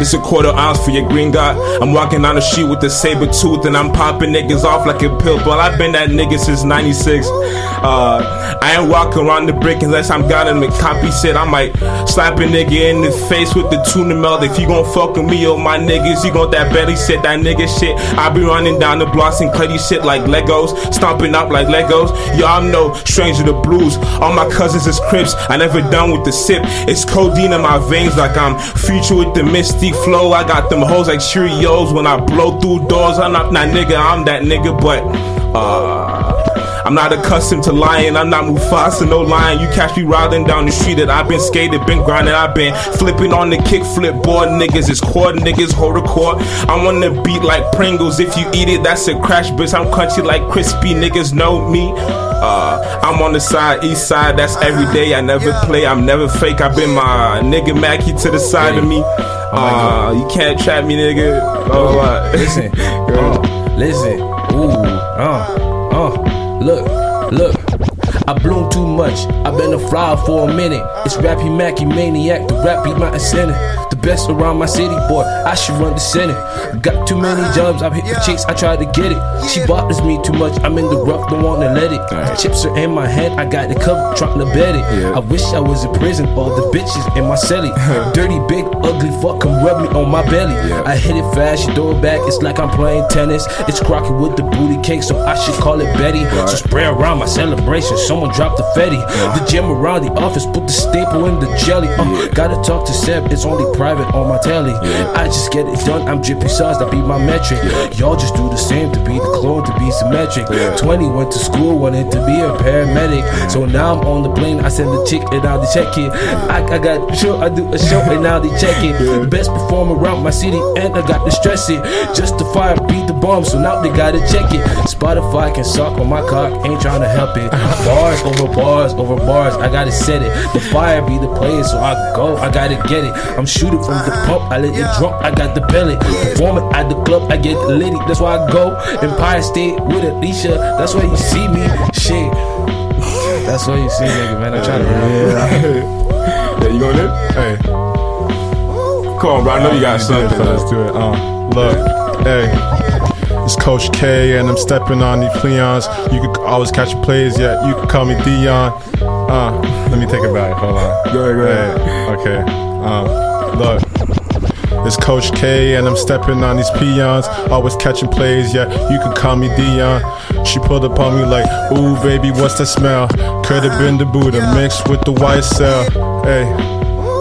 This a quarter ounce for your green guy. I'm walking down the street with the saber tooth and I'm popping niggas off like a pill But I've been that nigga since 96. Uh, I ain't walking around the brick unless I'm got him to copy shit. I might slap a nigga in the face with the tuna melt. If you gon' fuck with me or my niggas, you gon' that belly shit, that nigga shit. I be running down the blocks and cutty shit like Legos, stomping up like Legos. I'm no stranger to blues. All my cousins is Crips. I never done with the sip. It's codeine in my veins like I'm future with the flow. I got them hoes like Cheerios when I blow through doors. I'm not that nigga, I'm that nigga, but uh I'm not accustomed to lying. I'm not Mufasa, no lying. You catch me riding down the street that I've been skated, been grinding, I've been flipping on the kick flip board. Niggas is cord, niggas hold a court. I'm on the beat like Pringles. If you eat it, that's a crash, bitch. I'm crunchy like crispy. Niggas know me. Uh, I'm on the side, east side. That's every day. I never play. I'm never fake. I've been my nigga Maky to the side of me. Uh, you can't trap me, nigga. Oh, what? Listen. Oh, listen. Ooh. oh, Uh. Look. Look. I bloom too much. I've been a flower for a minute. It's Rappy Macky Maniac, the rap beat my incentive. The best around my city, boy. I should run the center. Got too many uh-huh. jobs. I've hit the chicks. I tried to get it. She bothers me too much. I'm in the rough, don't wanna let it. Chips are in my head. I got the cover, trying to bet it. I wish I was in prison. All the bitches in my celly. Dirty, big, ugly fuck, come rub me on my belly. I hit it fast, she throw it back. It's like I'm playing tennis. It's crocky with the booty cake, so I should call it Betty. So spray around my celebration. Someone drop the fetty. The gym around the office, put the staple in the jelly. Uh, Gotta talk to Seb, it's only private on my telly. I just get it done, I'm drippy sauce, that be my metric. Y'all just do the same to be the clone, to be symmetric. 20 went to school, wanted to be a paramedic. So now I'm on the plane, I send the chick and now they check it. I, I got show, I do a show and now they check it. Best performer around my city and I got to stress it. Justify beat the bomb, so now they gotta check it. Spotify can suck on my cock, ain't trying to help it. Bars over bars over bars, I gotta set it. The fire be the player, so I go, I gotta get it. I'm shooting from the pump, I let it drop, I got the pellet. Performing at the club, I get litty, that's why I go. Empire State with Alicia, that's why you see me. Shit. That's why you see nigga, man. I'm trying to remember. Yeah, you going in? Hey. Come on, bro. I know you got something. So let's do it. Uh, look, hey. It's Coach K, and I'm stepping on these peons. You could always catch plays, yeah. You can call me Dion. Uh, let me take it back. Hold on. Go ahead, go ahead. okay. Um, look. It's Coach K, and I'm stepping on these peons. Always catching plays, yeah. You can call me Dion. She pulled up on me like, Ooh, baby, what's that smell? Could have been the Buddha mixed with the white cell. Hey,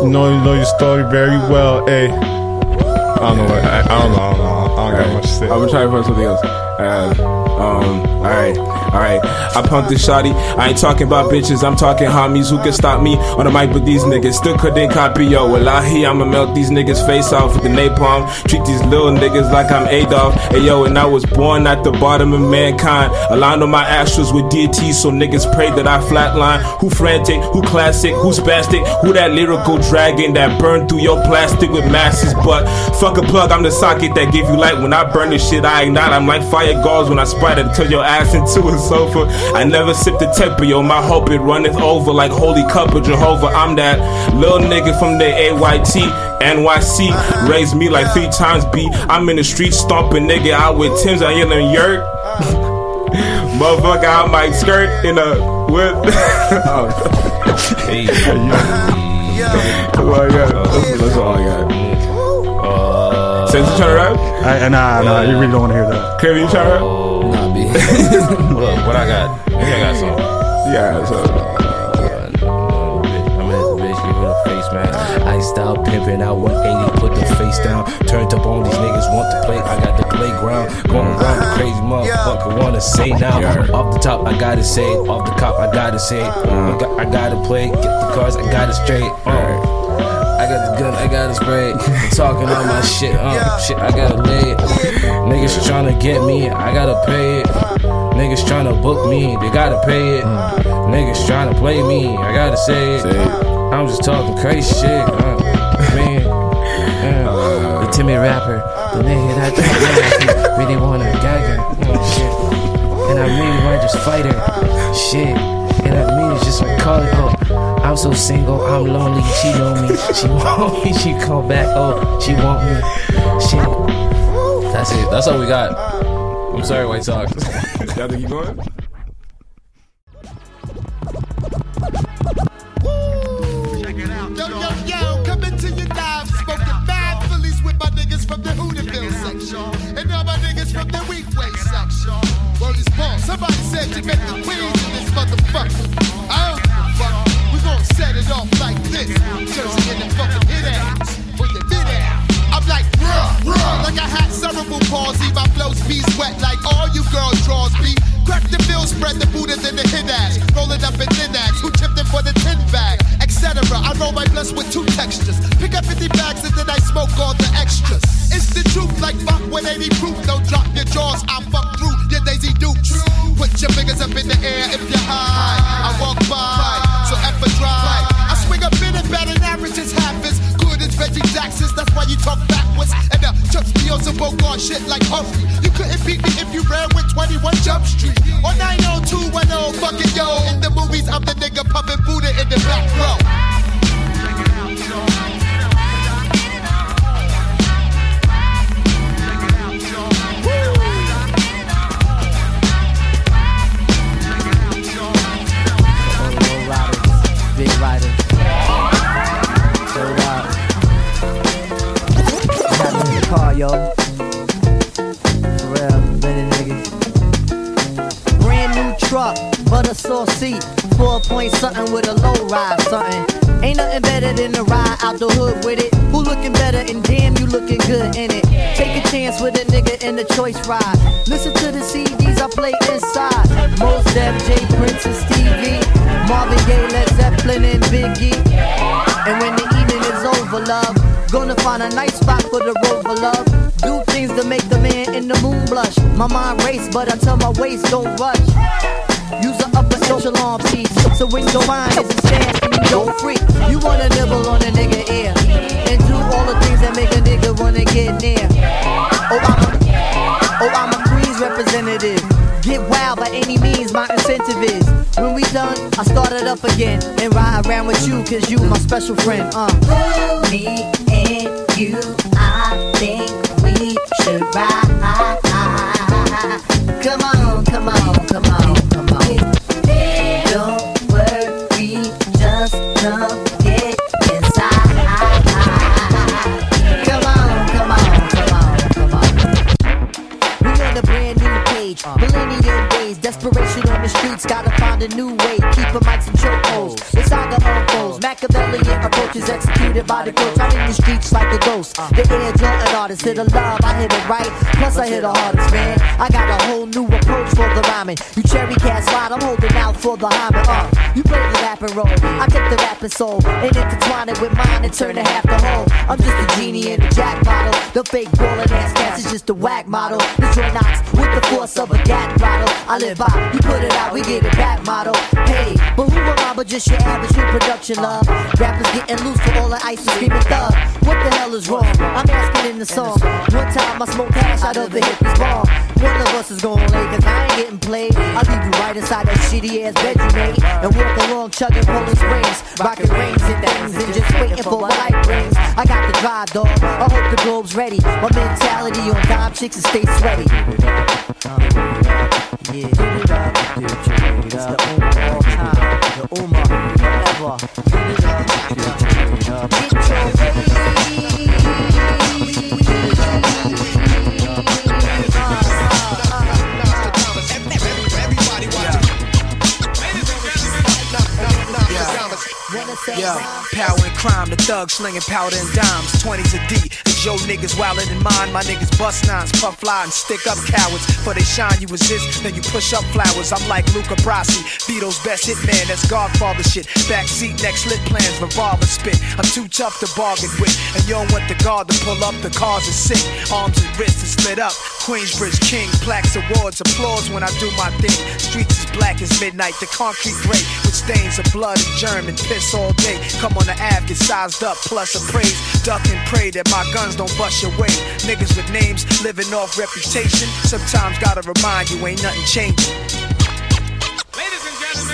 you know, you know your story very well. Hey, I don't know. What, I, I don't know. I don't know. I don't got much to say. I'm trying to find something else. Uh, um, alright, alright. I pumped this shotty. I ain't talking about bitches, I'm talking homies who can stop me on the mic, but these niggas still couldn't copy. Yo, Wallahi, I'ma melt these niggas' face off with the napalm. Treat these little niggas like I'm Adolf. Hey yo, and I was born at the bottom of mankind. Aligned on my astros with deities, so niggas pray that I flatline. Who frantic, who classic, who spastic, who that lyrical dragon that burned through your plastic with masses. But fuck a plug, I'm the socket that give you light. When I burn this shit, I ignite. I'm like fire guards when I sprite it, turn your ass into a sofa. I never sip the yo. My hope it runneth over like holy cup of Jehovah. I'm that little nigga from the AYT. NYC raised me like three times B. I'm in the street stomping nigga out with Tim's. I yelling yurt. Motherfucker, I might skirt in a what? oh. Hey. That's all I got. That's, that's all I got. Since you trying to rap? I, nah, nah, you really don't want to hear that. Kevin, you trying to rap? Nah, B. what, what I got? Maybe I got some. Yeah, so. I'm at the bitch, give a face mask. I style pimping out 180, put the face down. Turned up on these niggas, want to play. I got the playground. Going around the crazy motherfucker, wanna say now. Off the top, I gotta say. Off the cop, I gotta say. I, got, I gotta play, get the cards, I gotta straight. Uh. I got the gun, I got it sprayed. Talking all my shit, uh, shit, I gotta lay it. Niggas tryna get me, I gotta pay it. Niggas tryna book me, they gotta pay it. Niggas tryna play me, I gotta say it. I'm just talking crazy shit, uh, man. Uh, the timid rapper, the nigga that that really wanna gag her, oh, shit. And I really wanna just fight her, shit. And I mean just like it, oh. I'm so single, I'm lonely. She know me, she want me. She come back, oh, she want me. Shit. That's it. That's all we got. I'm sorry, White Sox. Y'all think you going? Spread the Buddha than the hit ass. Rolling up in thin ass. Who tipped it for the tin bag? Etc. I roll my blunts with two textures. Pick up 50 bags and then I smoke all the extras. It's the truth, like fuck 180 proof. Don't drop your jaws, I fuck through your Daisy Dukes. Put your fingers up in the air if you're high. I walk by, be on Bogart shit like Humphrey. You couldn't beat me if you ran with 21 Jump Street. Or 90210, fucking yo. In the movies, I'm the nigga pumping Buddha in the back row. Big riders. Yo. For real, many niggas. Brand new truck, butter sauce seat. Four point something with a low ride something. Ain't nothing better than to ride out the hood with it. Who looking better and damn you looking good in it. Take a chance with a nigga in the choice ride. Listen to the CDs I play inside. Mos Def, J Prince and Stevie. Marvin Gaye, Led Zeppelin and Biggie. And when the evening is over, love, gonna find a nice spot for the rover, love. Do things to make the man in the moon blush. My mind race, but I tell my waist don't rush. Use the upper echelon piece, so when your mind is a stand you don't freak, you wanna nibble on a nigga ear and do all the things that make a nigga wanna get near. Oh, I'm a, oh, I'm a Queens representative. Get wild by any means, my incentive is. When we done, I start it up again and ride around with you, cause you my special friend. Uh. Me you, I think we should ride. Come on, come on, come on, come on. Don't worry, just come get inside. Come on, come on, come on, come on. We on a brand new page, uh. millennial days, desperation on the streets, gotta find a new way. Keep the mics and chokeholds, it's saga on foes, approaches executed by the coach. I'm in the streets like a ghost. The air Jordan artist. Hit a love, I hit it right. Plus I hit the hardest, man. I got a whole new approach for the rhyming. You cherry cat slide, I'm holding out for the hymen. Uh, you play the rapping role. I take the rapping soul and intertwine it with mine and turn it half the whole. I'm just a genie in a jack bottle. The fake ballin' ass cats is just a whack model. The joint knocks with the force of a gat bottle. I live by, you put it out, we get it back model. Hey, but who am I but just your average reproduction love? Rappers getting loose for all the ice and screaming thug. What the hell is wrong? I'm asking in the song. One time I smoked hash out of the hippies bar. One of us is going late, cause I ain't getting played. I'll leave you right inside that shitty ass bedroom, made. And walk along chugging Poland Springs. Rocking rings and things and just waiting for what life brings. I got the drive, dog. I hope the globe's ready. My mentality on dime chicks and stay sweaty. Yeah, it's the Uma all time. The Uma forever. Thugs slinging powder and dimes. 20s a D. It's your niggas wildin' in mine. My niggas bust nines, puff fly and stick up cowards. For they shine, you resist, then you push up flowers. I'm like Luca Brasi, Vito's best hitman. That's Godfather shit. Backseat, next lit plans, revolver spit. I'm too tough to bargain with. And you don't want the guard to pull up, the cars are sick. Arms and wrists are split up. Queensbridge King, plaques, awards, applause when I do my thing. Streets as black as midnight, the concrete gray with stains of blood and germ and piss all day. Come on the Ave, get sized up, plus appraise. Duck and pray that my guns don't bust your way. Niggas with names living off reputation. Sometimes gotta remind you ain't nothing changing.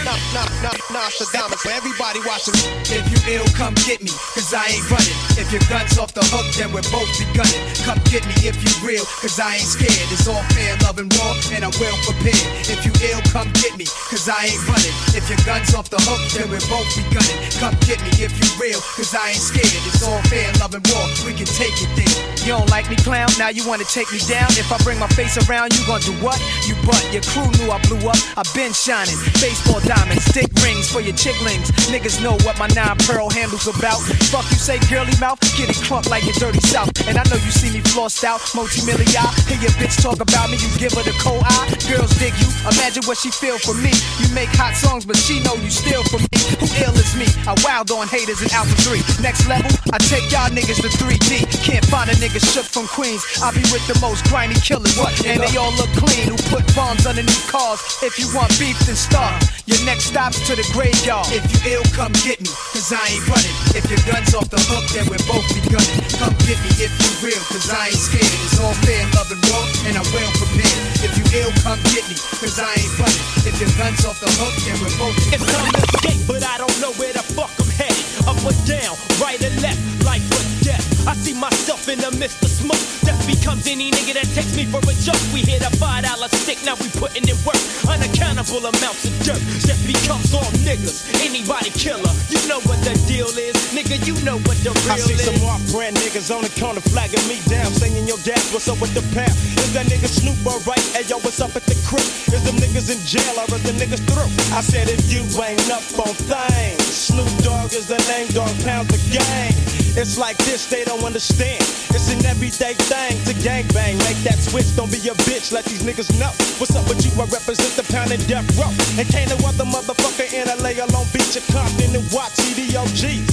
Nah, nah, nah, Nastradamus, for everybody watching. If you ill, come get me, cause I ain't running. If your gun's off the hook, then we're both be gunning. Come get me if you real, cause I ain't scared. It's all fair, love and raw, and I'm well prepared. If you ill, come get me, cause I ain't running. If your gun's off the hook, then we're both be gunning. Come get me if you real, cause I ain't scared. It's all fair, love and raw, we can take it there. You don't like me, clown? Now you wanna take me down? If I bring my face around, you gon' do what? You butt. Your crew knew I blew up. I been shining. Baseball diamonds, stick rings for your chicklings. Niggas know what my nine pearl handle's about. Fuck you say girly mouth, get it crunk like your dirty south. And I know you see me flossed out, multi-million. Hear your bitch talk about me, you give her the cold eye. Girls dig you, imagine what she feel for me. You make hot songs, but she know you steal from me. Who ill is me? I wild on haters in Alpha 3. Next level, I take y'all niggas to 3D. Can't find a nigga shook from Queens. I be with the most grimy killers. What? And they all look clean. Who put bombs underneath cars? If you want beef, then start. Your next stop's to the graveyard. If you ill, come get me, cause I ain't running. If your gun's off the hook, then we're both be gunning. Come get me if you real, cause I ain't scared. It's all fair, love and raw, and I'm well prepared. If you ill, come get me, cause I ain't running. If your gun's off the hook, then we're both be It's time to escape, but I don't know where the fuck I'm headed. Up or down, right or left, life or death. I see myself in the midst of smoke. Death becomes any nigga that takes me for a joke. We hit a five dollar stick, now we putting in work. Unaccountable amounts of dirt. Death becomes all niggas. Anybody killer, you know what the deal is. Nigga, you know what the real is. I see is. some off brand niggas on the corner flagging me down, singing your gas, what's up with the pound? Is that nigga Snoop alright? Hey yo, what's up at the crib? Is them niggas in jail or is the niggas through? I said if you ain't up on things, Snoop Dogg is the name, dog pound the gang. It's like this, they don't understand. It's an everyday thing to gangbang. Make that switch, don't be a bitch, let these niggas know. What's up with you? I represent the pound and death row. And can't no other motherfucker in LA alone beat your Compton and watch EDOGs.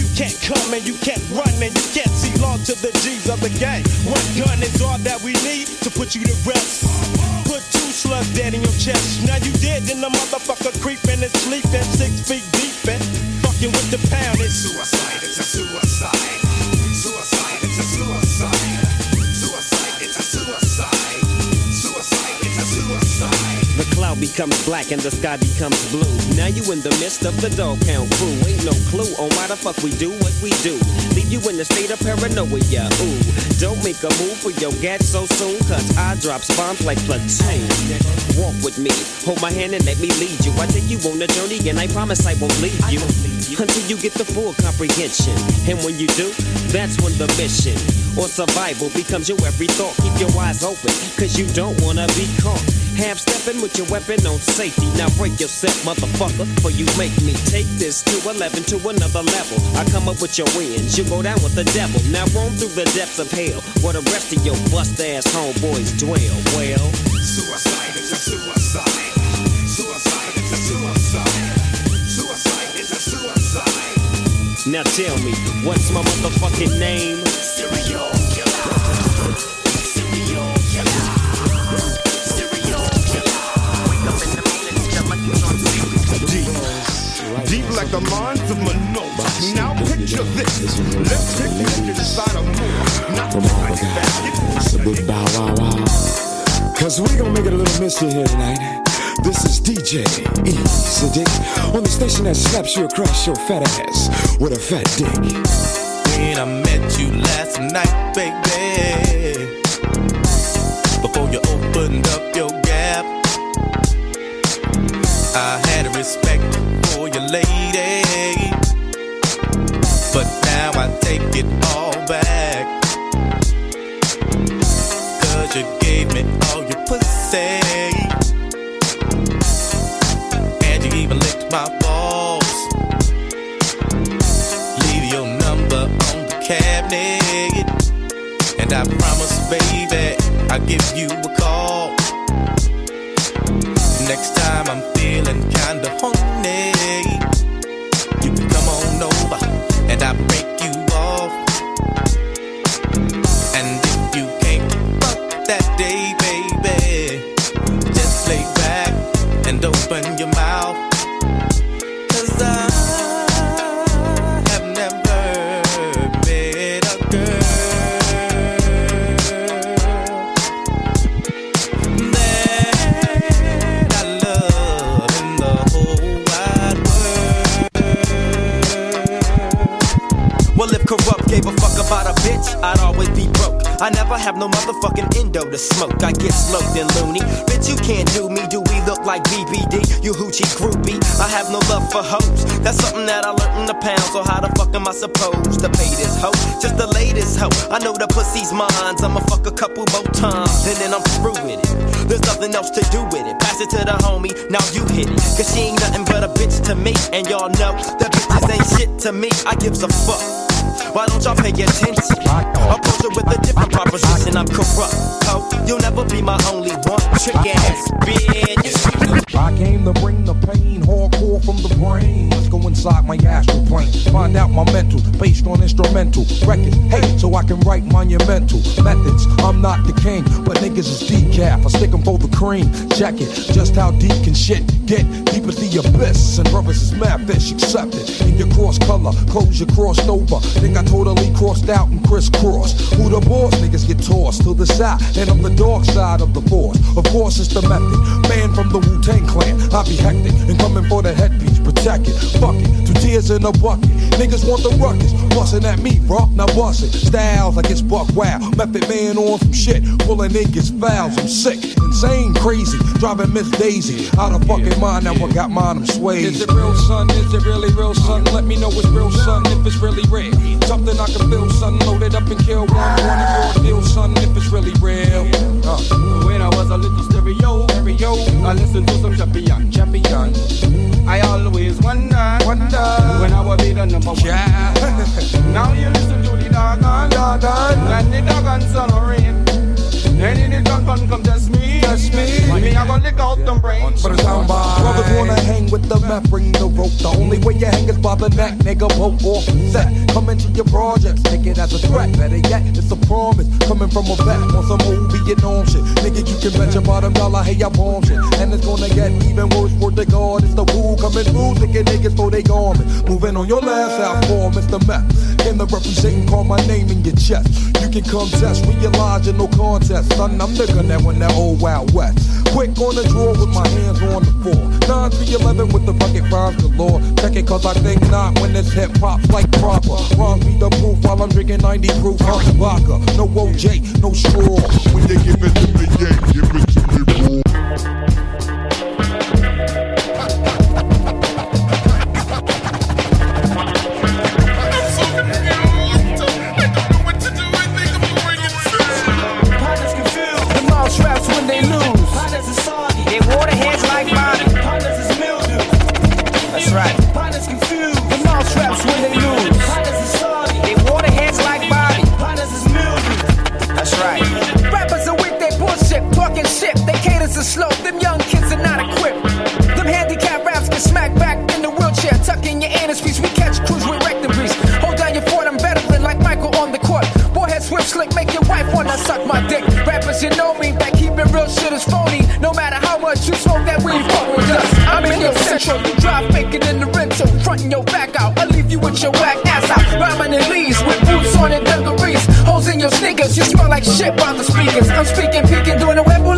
You can't come and you can't run and you can't see long to the G's of the gang. One gun is all that we need to put you to rest. Put two slugs dead in your chest. Now you dead, then the motherfucker creeping and sleeping six feet deep and with the pound. It's suicide, it's a suicide. Suicide, cloud becomes black and the sky becomes blue. Now you in the midst of the dog pound crew. Ain't no clue on why the fuck we do what we do. Leave you in the state of paranoia. Ooh, don't make a move for your gat so soon, cause I drop bombs like platoon. Walk with me, hold my hand and let me lead you. I take you on a journey and I promise I won't leave you until you get the full comprehension. And when you do, that's when the mission or survival becomes your every thought. Keep your eyes open, cause you don't wanna be caught. Half stepping with your weapon on safety. Now break yourself, motherfucker, for you make me take this to 11 to another level. I come up with your wins, you go down with the devil. Now roam through the depths of hell, where the rest of your bust ass homeboys dwell. Well, Suicide is a suicide. Suicide is a suicide. Suicide is a suicide. now tell me, what's my motherfucking name? Serial the lines of Manoa. Now picture this. Let's take you inside a more. Not Come on, guy. It's a big bow wow wow. Cause we gonna make it a little misty here tonight. This is DJ E. Sadiq on the station that slaps you across your fat ass with a fat dick. when I met you last night, baby. Before you opened up your gap, I had a respect for your lady. But now I take it all back. Cause you gave me all your pussy. And you even licked my balls. Leave your number on the cabinet. And I promise, baby, I'll give you a call. Next time I'm feeling kinda horny, I never have no motherfucking endo to smoke. I get smoked and loony. Bitch, you can't do me. Do we look like BBD? You hoochie groupie. I have no love for hoes. That's something that I learned in the pound. So how the fuck am I supposed to pay this hoe? Just the latest hoe. I know the pussy's mine. I'ma fuck a couple more times. And then I'm through with it. There's nothing else to do with it. Pass it to the homie. Now you hit it. Cause she ain't nothing but a bitch to me. And y'all know that bitches ain't shit to me. I gives a fuck. Why don't y'all pay attention? Approach it with a different proposition. I'm corrupt, ho. You'll never be my only one. Trick ass bitch. I came to bring the pain hardcore from the brain. Let's go inside my astral plane. Find out my mental, based on instrumental records. Hey, so I can write monumental methods. I'm not the king, but niggas is decaf. I stick 'em for the cream. Check it, just how deep can shit get? Deep as the abyss. And brothers is mad fish, accept it. In your cross color, clothes you crossed over. Think I totally crossed out and crisscrossed. Who the boss? Niggas get tossed to the side. And I'm the dark side of the force. Of course, it's the method. Man from the Wu Tang clan. I be hectic and coming for the headpiece. Protect it, fuck it. Two tears in a bucket. Niggas want the ruckus. Bustin' at me, bro. Now bust it. Styles like it's buck wow. Method man on some shit. Pulling niggas fouls. I'm sick, insane, crazy. Driving Miss Daisy. Out of fucking mind. Now I got mine. I'm swayed. Is it real, son? Is it really real, son? Let me know it's real, son, if it's really real. Something I can feel, son. Load it up and kill one. One of your deal, son, if it's really real. Uh. I was a little stereo, stereo, I listened to some champion, champion. I always wonder, wonder when I will be the number one. now you listen to the doggone, doggone, and the doggone son rain. In the gun come just me, just me. Me, I gonna lick out them brains. But it's. Brothers wanna hang with the map, bring the rope. The only way you hang is by the neck, nigga. Vote off set. Come into your projects, take it as a threat. Better yet, it's a promise. Coming from a vet on some movie and on shit. Nigga, you can bet your bottom dollar, hey, I bomb shit. And it's gonna get even worse for the guard. It's the woo coming through, thinking niggas for they garment. Moving on your last out for Mr. Meth. Came to represent and call my name in your chest. You can come test, realize you're no contest. Son, I'm gun that won that old Wild West. Quick on the draw with my hands on the floor. 9 3 11 with the bucket rhymes galore. Check it cause I think not when this hip hop's like proper. Rhymes be the proof while I'm drinking 90 proof hot vodka. No OJ, no straw. When you give it to me, yeah, give it to me. You know me, that keeping real shit is phony. No matter how much you smoke that weed, fuck with us. I'm in your central, you drive faking in the rental, fronting your back out. I'll leave you with your whack ass out. Rhyming in leaves with boots on and dungarees. Holes in your sneakers, you smell like shit by the speakers. I'm speaking, peeking, doing a webble